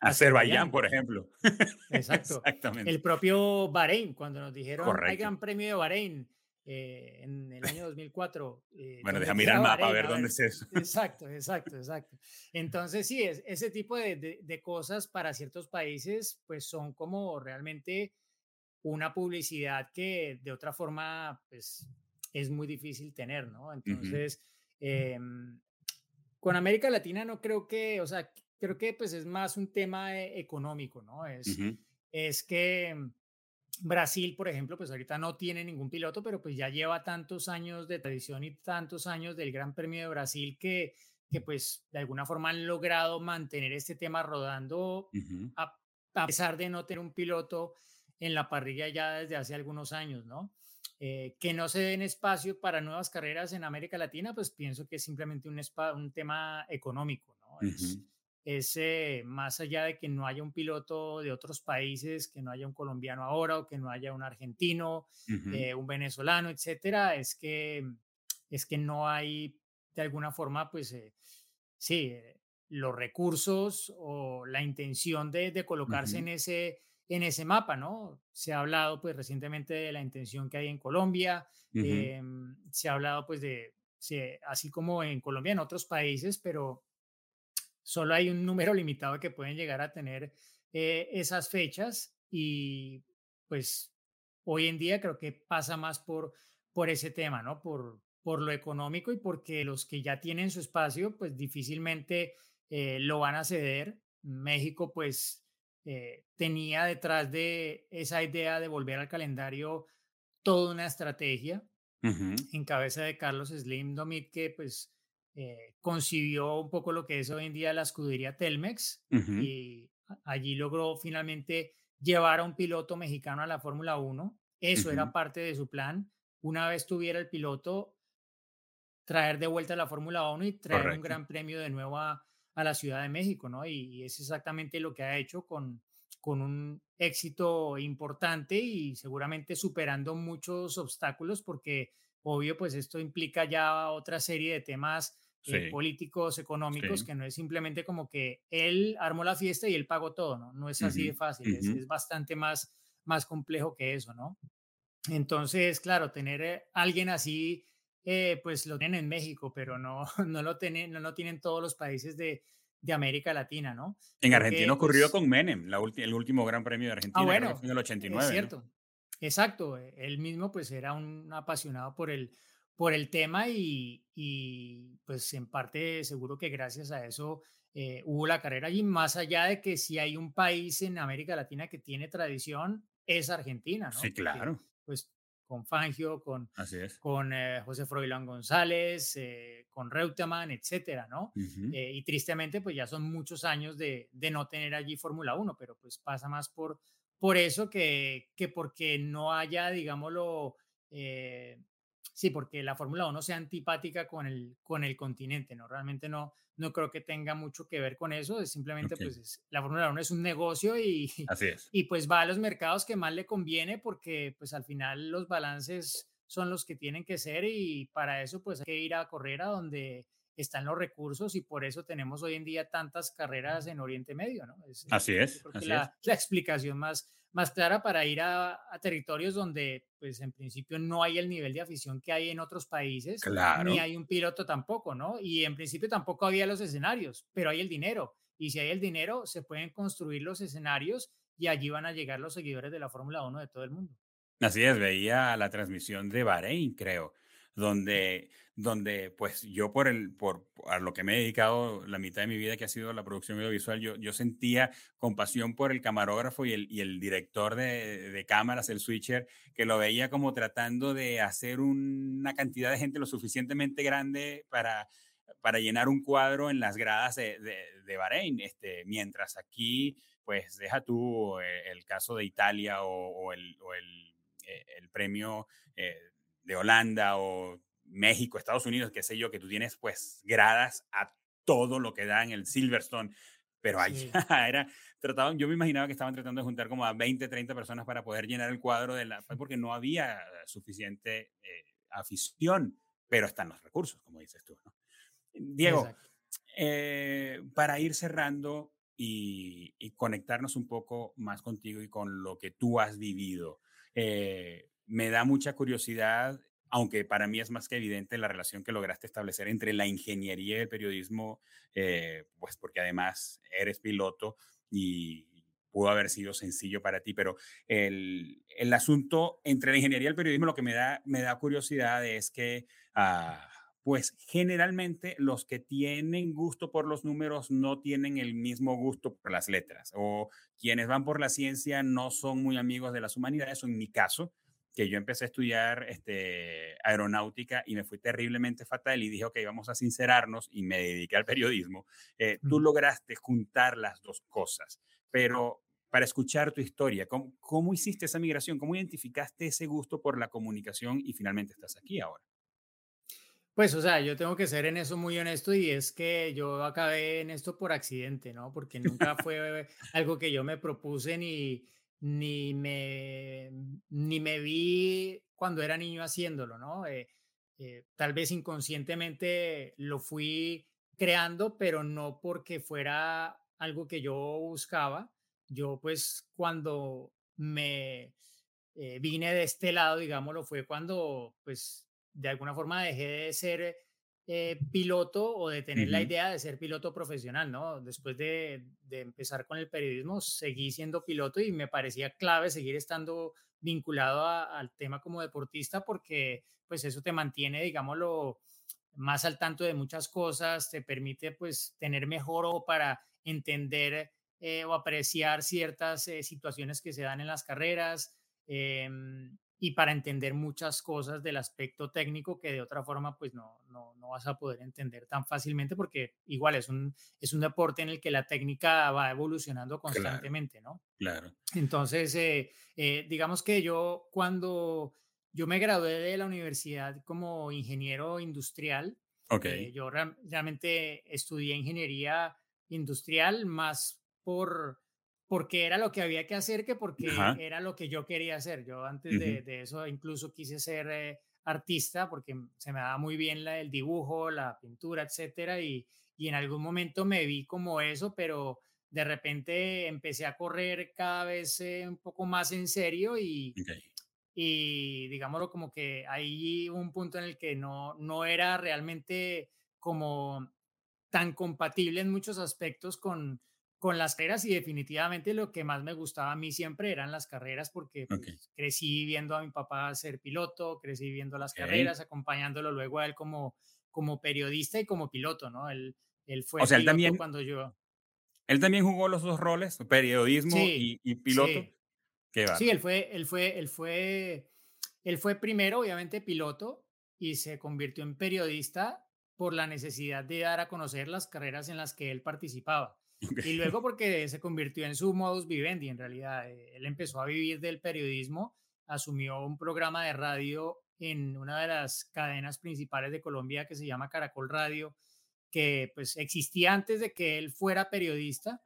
Azerbaiyán, por ejemplo. Exacto. Exactamente. El propio Bahrein, cuando nos dijeron hay gran premio de Bahrein eh, en el año 2004. Eh, bueno, deja mirar el mapa a ver, dónde es eso. Exacto, exacto, exacto. Entonces, sí, es, ese tipo de, de, de, cosas para ciertos países, pues son como realmente una publicidad que de otra forma, pues es muy difícil tener, ¿no? Entonces, em, con América Latina no creo que, o sea, creo que pues es más un tema eh, económico, ¿no? Es, es que Brasil, por ejemplo, pues ahorita no tiene ningún piloto, pero pues ya lleva tantos años de tradición y tantos años del Gran Premio de Brasil que, que pues de alguna forma han logrado mantener este tema rodando a, pesar de no tener un piloto en la parrilla ya desde hace algunos años, ¿no? Eh, que no se den espacio para nuevas carreras en América Latina, pues pienso que es simplemente un, un tema económico, ¿no? es eh, más allá de que no haya un piloto de otros países, que no haya un colombiano ahora o que no haya un argentino, eh, un venezolano, etcétera, es que, es que no hay de alguna forma, pues eh, sí, los recursos o la intención de, colocarse en, ese, en ese mapa, ¿no? Se ha hablado pues recientemente de la intención que hay en Colombia, em, se ha hablado pues de, así como en Colombia, en otros países, pero solo hay un número limitado que pueden llegar a tener eh, esas fechas y pues hoy en día creo que pasa más por, por ese tema, ¿no? Por, por lo económico y porque los que ya tienen su espacio pues difícilmente eh, lo van a ceder. México pues eh, tenía detrás de esa idea de volver al calendario toda una estrategia en cabeza de Carlos Slim Domit que pues eh, concibió un poco lo que es hoy en día la escudería Telmex y allí logró finalmente llevar a un piloto mexicano a la Fórmula 1. Eso era parte de su plan. Una vez tuviera el piloto, traer de vuelta a la Fórmula 1 y traer un gran premio de nuevo a, la Ciudad de México, ¿no? Y, es exactamente lo que ha hecho con, con un éxito importante y seguramente superando muchos obstáculos porque obvio pues esto implica ya otra serie de temas eh, políticos, económicos, que no es simplemente como que él armó la fiesta y él pagó todo, ¿no? No es así de fácil, es, bastante más, más complejo que eso, ¿no? Entonces, claro, tener eh, alguien así, eh, pues lo tienen en México, pero no, no, lo tienen, no lo tienen todos los países de, de América Latina, ¿no? En Argentina ocurrió pues con Menem, la el último Gran Premio de ah, Argentina, bueno, en el 89. Es cierto. Exacto, él mismo pues era un apasionado por el, por el tema y, pues en parte seguro que gracias a eso eh, hubo la carrera allí, más allá de que si hay un país en América Latina que tiene tradición, es Argentina, ¿no? Sí, claro. pues con Fangio, con, con eh, José Froilán González, eh, con Reutemann, etcétera, ¿no? y tristemente, pues ya son muchos años de, de no tener allí Fórmula 1, pero pues pasa más por, por eso que, que porque no haya, digámoslo, Sí, porque la Fórmula 1 sea antipática con el, con el continente, ¿no? Realmente no, no creo que tenga mucho que ver con eso, es simplemente pues la Fórmula 1 es un negocio y, y pues va a los mercados que más le conviene porque pues al final los balances son los que tienen que ser y para eso pues hay que ir a correr a donde están los recursos y por eso tenemos hoy en día tantas carreras en Oriente Medio, ¿no? así es. la, la, explicación más, más clara para ir a, territorios donde, pues en principio no hay el nivel de afición que hay en otros países, ni hay un piloto tampoco, ¿no? Y en principio tampoco había los escenarios, pero hay el dinero. Y si hay el dinero, se pueden construir los escenarios y allí van a llegar los seguidores de la Fórmula 1 de todo el mundo. Así es, veía la transmisión de Bahrein, creo, donde, donde pues yo por, el, por, a lo que me he dedicado la mitad de mi vida, que ha sido la producción audiovisual, yo, yo sentía compasión por el camarógrafo y el, y el director de, de, cámaras, el switcher, que lo veía como tratando de hacer una cantidad de gente lo suficientemente grande para, para llenar un cuadro en las gradas de, de, Bahrein, este, mientras aquí, pues deja tú eh, el caso de Italia o, el, o el, eh, el, premio... Eh, de Holanda o México, Estados Unidos, qué sé yo, que tú tienes pues gradas a todo lo que da en el Silverstone, pero ahí era, trataban, yo me imaginaba que estaban tratando de juntar como a 20, 30 personas para poder llenar el cuadro de la, porque no había suficiente eh, afición, pero están los recursos, como dices tú. ¿no? Diego, eh, para ir cerrando y, conectarnos un poco más contigo y con lo que tú has vivido, eh, me da mucha curiosidad, aunque para mí es más que evidente la relación que lograste establecer entre la ingeniería y el periodismo, eh, pues porque además eres piloto y pudo haber sido sencillo para ti, pero el, el asunto entre la ingeniería y el periodismo, lo que me da, me da curiosidad es que, ah, pues generalmente los que tienen gusto por los números no tienen el mismo gusto por las letras, o quienes van por la ciencia no son muy amigos de las humanidades, o en mi caso, que yo empecé a estudiar este, aeronáutica y me fui terriblemente fatal y dije, ok, vamos a sincerarnos y me dediqué al periodismo, eh, tú lograste juntar las dos cosas, pero para escuchar tu historia, ¿cómo, ¿cómo hiciste esa migración? ¿Cómo identificaste ese gusto por la comunicación y finalmente estás aquí ahora? Pues, o sea, yo tengo que ser en eso muy honesto y es que yo acabé en esto por accidente, ¿no? Porque nunca fue algo que yo me propuse ni, ni me, ni me vi cuando era niño haciéndolo, ¿no? Eh, eh, tal vez inconscientemente lo fui creando, pero no porque fuera algo que yo buscaba. Yo pues cuando me eh, vine de este lado, digámoslo, fue cuando pues de alguna forma dejé de ser eh, piloto o de tener la idea de ser piloto profesional, ¿no? Después de, empezar con el periodismo, seguí siendo piloto y me parecía clave seguir estando vinculado al tema como deportista porque pues eso te mantiene, digámoslo, más al tanto de muchas cosas, te permite pues tener mejor o para entender eh, o apreciar ciertas eh, situaciones que se dan en las carreras. Em, y para entender muchas cosas del aspecto técnico que de otra forma pues no, no, no, vas a poder entender tan fácilmente porque igual es un, es un deporte en el que la técnica va evolucionando constantemente, ¿no? Claro. Entonces, eh, eh, digamos que yo cuando yo me gradué de la universidad como ingeniero industrial, okay. Eh, yo realmente estudié ingeniería industrial más por porque era lo que había que hacer que porque era lo que yo quería hacer. Yo antes de, eso incluso quise ser eh, artista porque se me daba muy bien la, el dibujo, la pintura, etcétera, y, y en algún momento me vi como eso, pero de repente empecé a correr cada vez eh, un poco más en serio y, y digámoslo como que ahí un punto en el que no, no era realmente como tan compatible en muchos aspectos con, con las carreras y definitivamente lo que más me gustaba a mí siempre eran las carreras porque pues, crecí viendo a mi papá ser piloto, crecí viendo las carreras, acompañándolo luego a él como, como periodista y como piloto, ¿no? Él, él fue o sea, él también, cuando yo... Él también jugó los dos roles, periodismo y, piloto. Sí. sí, él fue, él fue, él fue, él fue primero, obviamente, piloto y se convirtió en periodista por la necesidad de dar a conocer las carreras en las que él participaba. Y luego porque se convirtió en su modus vivendi, en realidad. Eh, él empezó a vivir del periodismo, asumió un programa de radio en una de las cadenas principales de Colombia que se llama Caracol Radio, que pues existía antes de que él fuera periodista,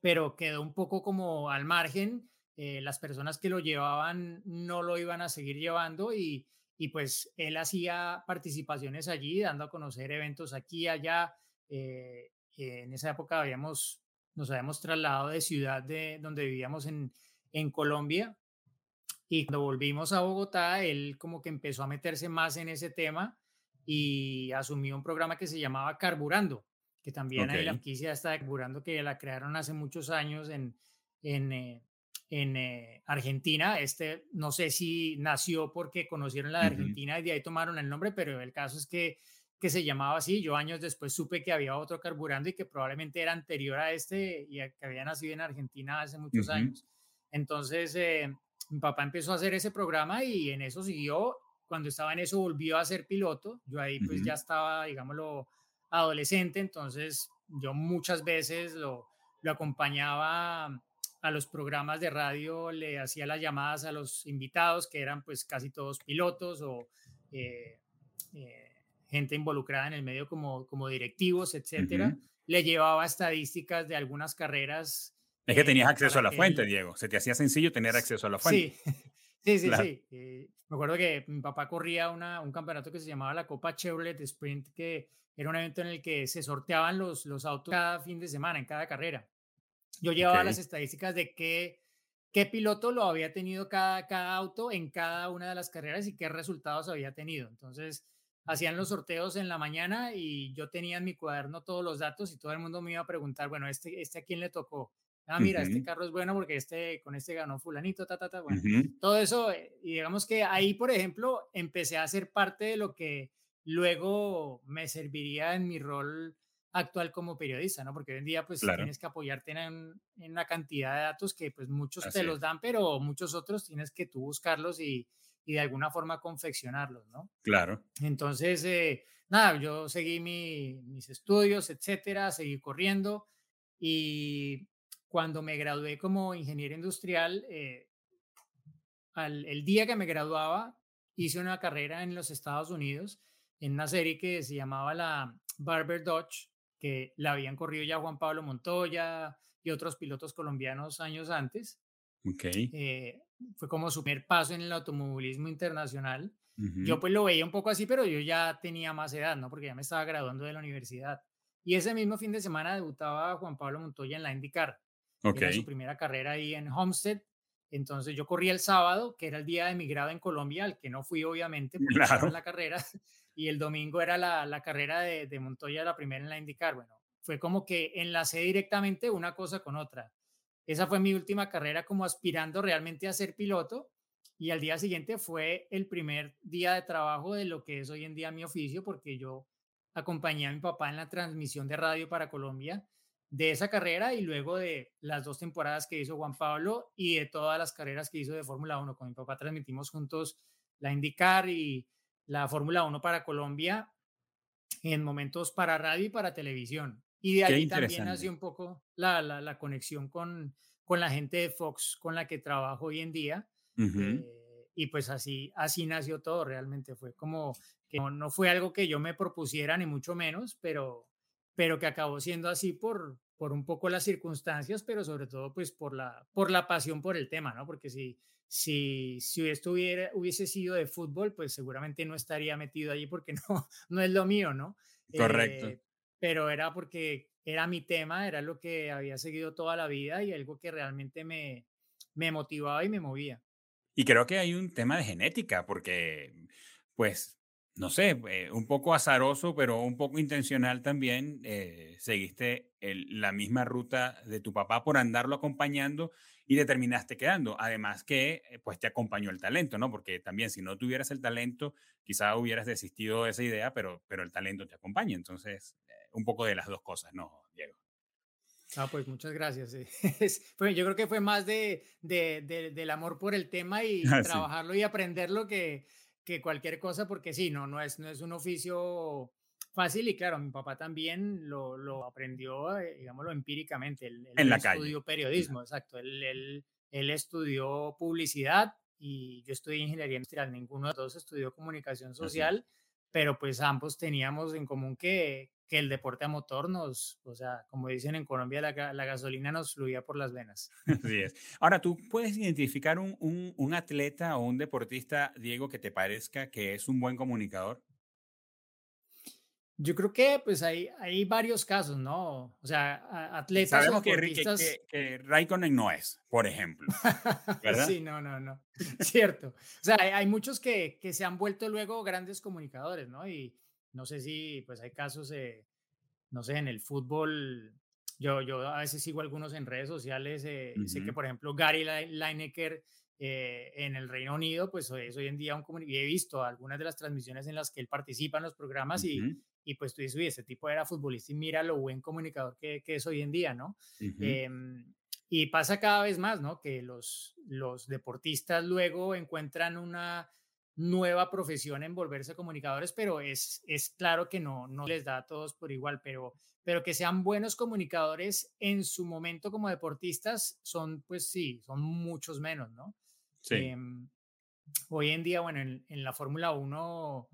pero quedó un poco como al margen. Eh, las personas que lo llevaban no lo iban a seguir llevando y, y pues él hacía participaciones allí, dando a conocer eventos aquí y allá. Eh, en esa época habíamos, nos habíamos trasladado de ciudad de donde vivíamos en, en Colombia y cuando volvimos a Bogotá, él como que empezó a meterse más en ese tema y asumió un programa que se llamaba Carburando, que también hay la franquicia está Carburando que la crearon hace muchos años en, en, eh, en eh, Argentina. Este no sé si nació porque conocieron la de Argentina y de ahí tomaron el nombre, pero el caso es que que se llamaba así. Yo años después supe que había otro carburando y que probablemente era anterior a este y que había nacido en Argentina hace muchos años. Entonces, eh, mi papá empezó a hacer ese programa y en eso siguió. Cuando estaba en eso volvió a ser piloto. Yo ahí pues ya estaba, digámoslo, adolescente, entonces yo muchas veces lo, lo acompañaba a los programas de radio, le hacía las llamadas a los invitados, que eran pues casi todos pilotos o... Eh, eh, gente involucrada en el medio como, como directivos, etcétera, le llevaba estadísticas de algunas carreras. Es que tenías acceso a la fuente, Diego. Se te hacía sencillo tener acceso a la fuente. Sí, sí, sí. sí. Eh, me acuerdo que mi papá corría una, un campeonato que se llamaba la Copa Chevrolet Sprint, que era un evento en el que se sorteaban los, los autos cada fin de semana, en cada carrera. Yo llevaba las estadísticas de qué, qué piloto lo había tenido cada, cada auto en cada una de las carreras y qué resultados había tenido. Entonces, hacían los sorteos en la mañana y yo tenía en mi cuaderno todos los datos y todo el mundo me iba a preguntar, bueno, este, este a quién le tocó, Ah, mira, este carro es bueno porque este, con este ganó fulanito, ta, ta, ta. Bueno, todo eso, eh, y digamos que ahí, por ejemplo, empecé a ser parte de lo que luego me serviría en mi rol actual como periodista, ¿no? Porque hoy en día, pues, Claro, tienes que apoyarte en, en una cantidad de datos que, pues, muchos te así los es. dan, pero muchos otros tienes que tú buscarlos y, y de alguna forma confeccionarlos, ¿no? Claro. Entonces, eh, nada, yo seguí mi- mis estudios, etcétera, seguí corriendo y cuando me gradué como ingeniero industrial, eh, al, el día que me graduaba, hice una carrera en los Estados Unidos en una serie que se llamaba la Barber Dodge, que la habían corrido ya Juan Pablo Montoya y otros pilotos colombianos años antes. Okey. Eh, fue como su primer paso en el automovilismo internacional. Yo Ujú. pues lo veía un poco así, pero yo ya tenía más edad, ¿no? Porque ya me estaba graduando de la universidad. Y ese mismo fin de semana debutaba Juan Pablo Montoya en la IndyCar. Era su primera carrera ahí en Homestead. Entonces yo corrí el sábado, que era el día de mi grado en Colombia, al que no fui obviamente porque Claro. la carrera, y el domingo era la, la carrera de, de Montoya, la primera en la IndyCar. Bueno, fue como que enlacé directamente una cosa con otra. Esa fue mi última carrera como aspirando realmente a ser piloto y al día siguiente fue el primer día de trabajo de lo que es hoy en día mi oficio, porque yo acompañé a mi papá en la transmisión de radio para Colombia de esa carrera y luego de las dos temporadas que hizo Juan Pablo y de todas las carreras que hizo de Fórmula Uno Con mi papá transmitimos juntos la IndyCar y la Fórmula Uno para Colombia en momentos para radio y para televisión. Y de allí también nació interesante. un poco la, la, la conexión con, con la gente de Fox con la que trabajo hoy en día. Eh, y pues así, así nació todo, realmente fue como que no, no fue algo que yo me propusiera, ni mucho menos, pero, pero que acabó siendo así por, por un poco las circunstancias, pero sobre todo pues por la, por la pasión por el tema, ¿no? Porque si, si, si esto hubiera, hubiese sido de fútbol, pues seguramente no estaría metido allí porque no, no es lo mío, ¿no? Correcto. Eh, pero era porque era mi tema, era lo que había seguido toda la vida y algo que realmente me, me motivaba y me movía. Y creo que hay un tema de genética, porque, pues, no sé, eh, un poco azaroso, pero un poco intencional también, eh, seguiste el- la misma ruta de tu papá por andarlo acompañando y te terminaste quedando. Además que, eh, pues, te acompañó el talento, ¿no? Porque también si no tuvieras el talento, quizá hubieras desistido de esa idea, pero, pero el talento te acompaña. Entonces, un poco de las dos cosas, ¿no, Diego? Ah, pues muchas gracias. fue- yo creo que fue más de, de- de- del amor por el tema y trabajarlo y aprenderlo que, que cualquier cosa, porque sí, no, no es, no es un oficio fácil y claro, mi papá también lo, lo aprendió, eh, digámoslo, empíricamente. Él, él En la calle. estudió periodismo, exacto. Él, él, él estudió publicidad y yo estudié ingeniería industrial. Ninguno de los dos estudió comunicación Así social, pero pues ambos teníamos en común que, que el deporte a motor nos, o sea, como dicen en Colombia, la, la gasolina nos fluía por las venas. Así es. Ahora, ¿tú puedes identificar un, un atleta o un deportista, Diego, que te parezca que es un buen comunicador? Yo creo que pues hay, hay varios casos, ¿no? O sea, atletas Sabemos que, que, que, que Raikkonen no es, por ejemplo, ¿verdad? Sí, no, no, no. Cierto. O sea, hay, hay muchos que, que se han vuelto luego grandes comunicadores, ¿no? Y no sé si pues hay casos, eh, no sé, en el fútbol. Yo, yo a veces sigo algunos en redes sociales. eh, sé que, por ejemplo, Gary Li- Lineker eh, en el Reino Unido, pues es hoy en día un comunicador. He visto algunas de las transmisiones en las que él participa en los programas y, ujú, y pues tú dices, uy, este tipo era futbolista y mira lo buen comunicador que, que es hoy en día, ¿no? ujú. Em, y pasa cada vez más, ¿no? Que los, los deportistas luego encuentran una nueva profesión en volverse comunicadores, pero es, es claro que no, no les da a todos por igual, pero, pero que sean buenos comunicadores en su momento como deportistas son, pues sí, son muchos menos, ¿no? Sí. Em, hoy en día, bueno, en, en la Fórmula 1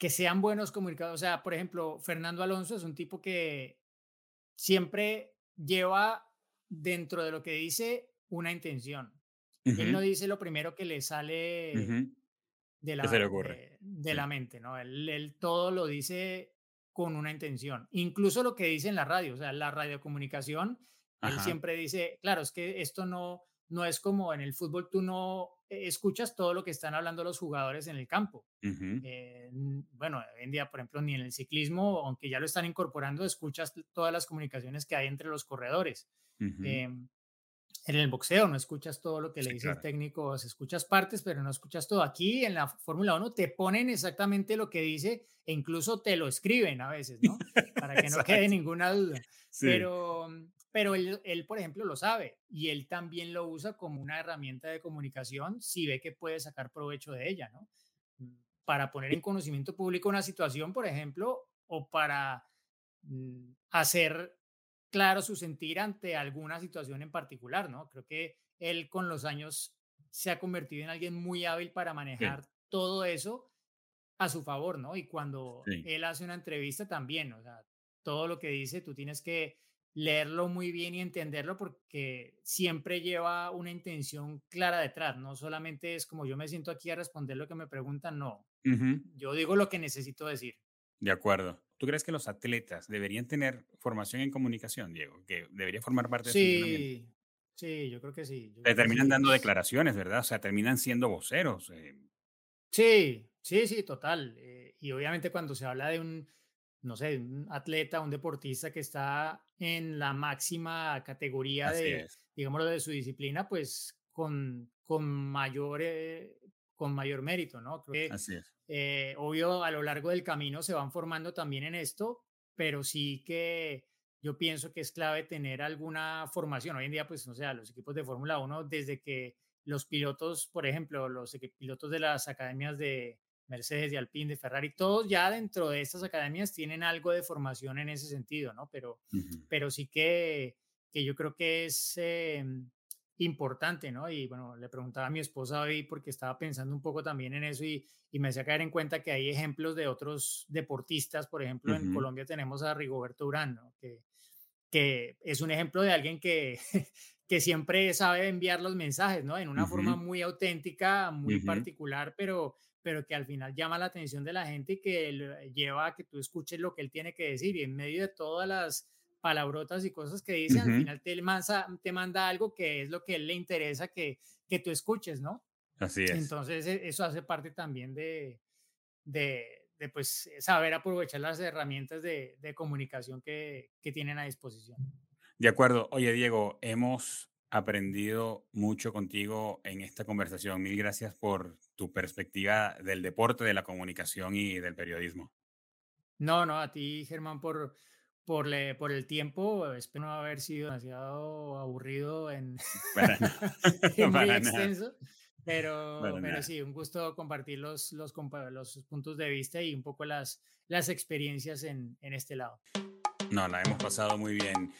que sean buenos comunicadores. O sea, por ejemplo, Fernando Alonso es un tipo que siempre lleva dentro de lo que dice una intención. Él no dice lo primero que le sale de ¿Qué se le la, ocurre? de, de la mente, ¿no? Él, él todo lo dice con una intención. Incluso lo que dice en la radio, o sea, la radiocomunicación, él Ajá. siempre dice, claro, es que esto no, no es como en el fútbol, tú no escuchas todo lo que están hablando los jugadores en el campo. Eh, bueno, hoy en día, por ejemplo, ni en el ciclismo, aunque ya lo están incorporando, escuchas todas las comunicaciones que hay entre los corredores en el boxeo no escuchas todo lo que le dice el técnico, escuchas partes, pero no escuchas todo. Aquí en la Fórmula 1 te ponen exactamente lo que dice e incluso te lo escriben a veces, ¿no? Para que no quede ninguna duda. Pero, pero él, él, por ejemplo, lo sabe y él también lo usa como una herramienta de comunicación si ve que puede sacar provecho de ella, ¿no? Para poner en conocimiento público una situación, por ejemplo, o para mm, hacer claro su sentir ante alguna situación en particular, ¿no? Creo que él con los años se ha convertido en alguien muy hábil para manejar todo eso a su favor, ¿no? Y cuando él hace una entrevista también, o sea, todo lo que dice, tú tienes que leerlo muy bien y entenderlo porque siempre lleva una intención clara detrás, no solamente es como yo me siento aquí a responder lo que me preguntan, no, yo digo lo que necesito decir. De acuerdo. ¿Tú crees que los atletas deberían tener formación en comunicación, Diego? Que debería formar parte de sí, Sí, yo creo que sí. terminan dando declaraciones, ¿verdad? O sea, terminan siendo voceros. Eh. Sí, sí, sí, total. Eh, y obviamente cuando se habla de un, no sé, un atleta, un deportista que está en la máxima categoría de, digámoslo, de su disciplina, pues con, con mayor eh, con mayor mérito, ¿no? Creo que, Así es. Eh, obvio, a lo largo del camino se van formando también en esto, pero sí que yo pienso que es clave tener alguna formación. Hoy en día, pues, no sé, los equipos de Fórmula 1, desde que los pilotos, por ejemplo, los pilotos de las academias de Mercedes, de Alpine, de Ferrari, todos ya dentro de estas academias tienen algo de formación en ese sentido, ¿no? Pero, pero sí que, que yo creo que es... Em, importante, ¿no? Y bueno, le preguntaba a mi esposa hoy porque estaba pensando un poco también en eso y, y me hacía caer en cuenta que hay ejemplos de otros deportistas, por ejemplo, en Colombia tenemos a Rigoberto Urán, ¿no? que, que es un ejemplo de alguien que, que siempre sabe enviar los mensajes, ¿no? En una forma muy auténtica, muy particular, pero, pero que al final llama la atención de la gente y que lleva a que tú escuches lo que él tiene que decir y en medio de todas las palabrotas y cosas que dice, al final te manda, te manda algo que es lo que él le interesa que, que tú escuches, ¿no? Así es. Entonces, e, eso hace parte también de, de, de pues, saber aprovechar las herramientas de, de comunicación que, que tienen a disposición. De acuerdo. Oye, Diego, hemos aprendido mucho contigo en esta conversación. Mil gracias por tu perspectiva del deporte, de la comunicación y del periodismo. No, no, a ti, Germán, por, por, le, por el tiempo, espero no haber sido demasiado aburrido en, muy extenso. Pero, pero sí, un gusto compartir los, los, los, puntos de vista y un poco las, las experiencias en, en este lado. No, la hemos pasado muy bien.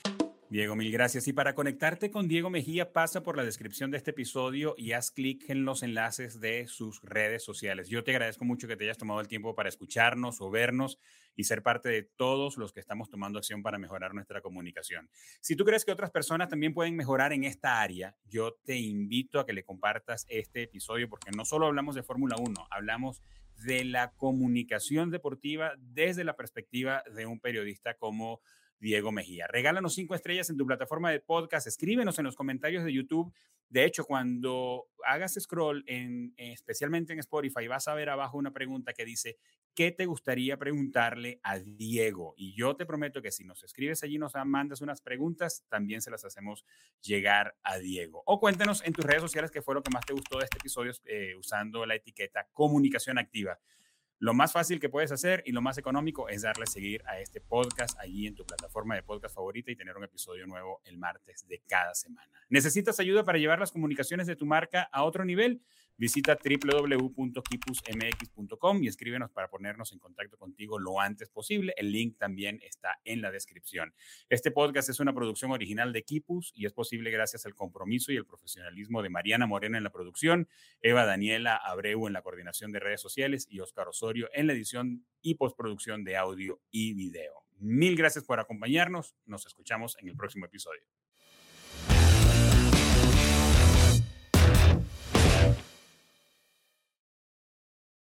Diego, mil gracias. Y para conectarte con Diego Mejía, pasa por la descripción de este episodio y haz clic en los enlaces de sus redes sociales. Yo te agradezco mucho que te hayas tomado el tiempo para escucharnos o vernos y ser parte de todos los que estamos tomando acción para mejorar nuestra comunicación. Si tú crees que otras personas también pueden mejorar en esta área, yo te invito a que le compartas este episodio porque no solo hablamos de Fórmula 1, hablamos de la comunicación deportiva desde la perspectiva de un periodista como Diego Mejía. Regálanos cinco estrellas en tu plataforma de podcast, escríbenos en los comentarios de YouTube. De hecho, cuando hagas scroll, en, especialmente en Spotify, vas a ver abajo una pregunta que dice, ¿qué te gustaría preguntarle a Diego? Y yo te prometo que si nos escribes allí, nos mandas unas preguntas, también se las hacemos llegar a Diego. O cuéntanos en tus redes sociales qué fue lo que más te gustó de este episodio eh, usando la etiqueta comunicación activa. Lo más fácil que puedes hacer y lo más económico es darle seguir a este podcast allí en tu plataforma de podcast favorita y tener un episodio nuevo el martes de cada semana. ¿Necesitas ayuda para llevar las comunicaciones de tu marca a otro nivel? Visita www.kipusmx.com y escríbenos para ponernos en contacto contigo lo antes posible. El link también está en la descripción. Este podcast es una producción original de Kipus y es posible gracias al compromiso y el profesionalismo de Mariana Moreno en la producción, Eva Daniela Abreu en la coordinación de redes sociales y Oscar Osorio en la edición y postproducción de audio y video. Mil gracias por acompañarnos. Nos escuchamos en el próximo episodio.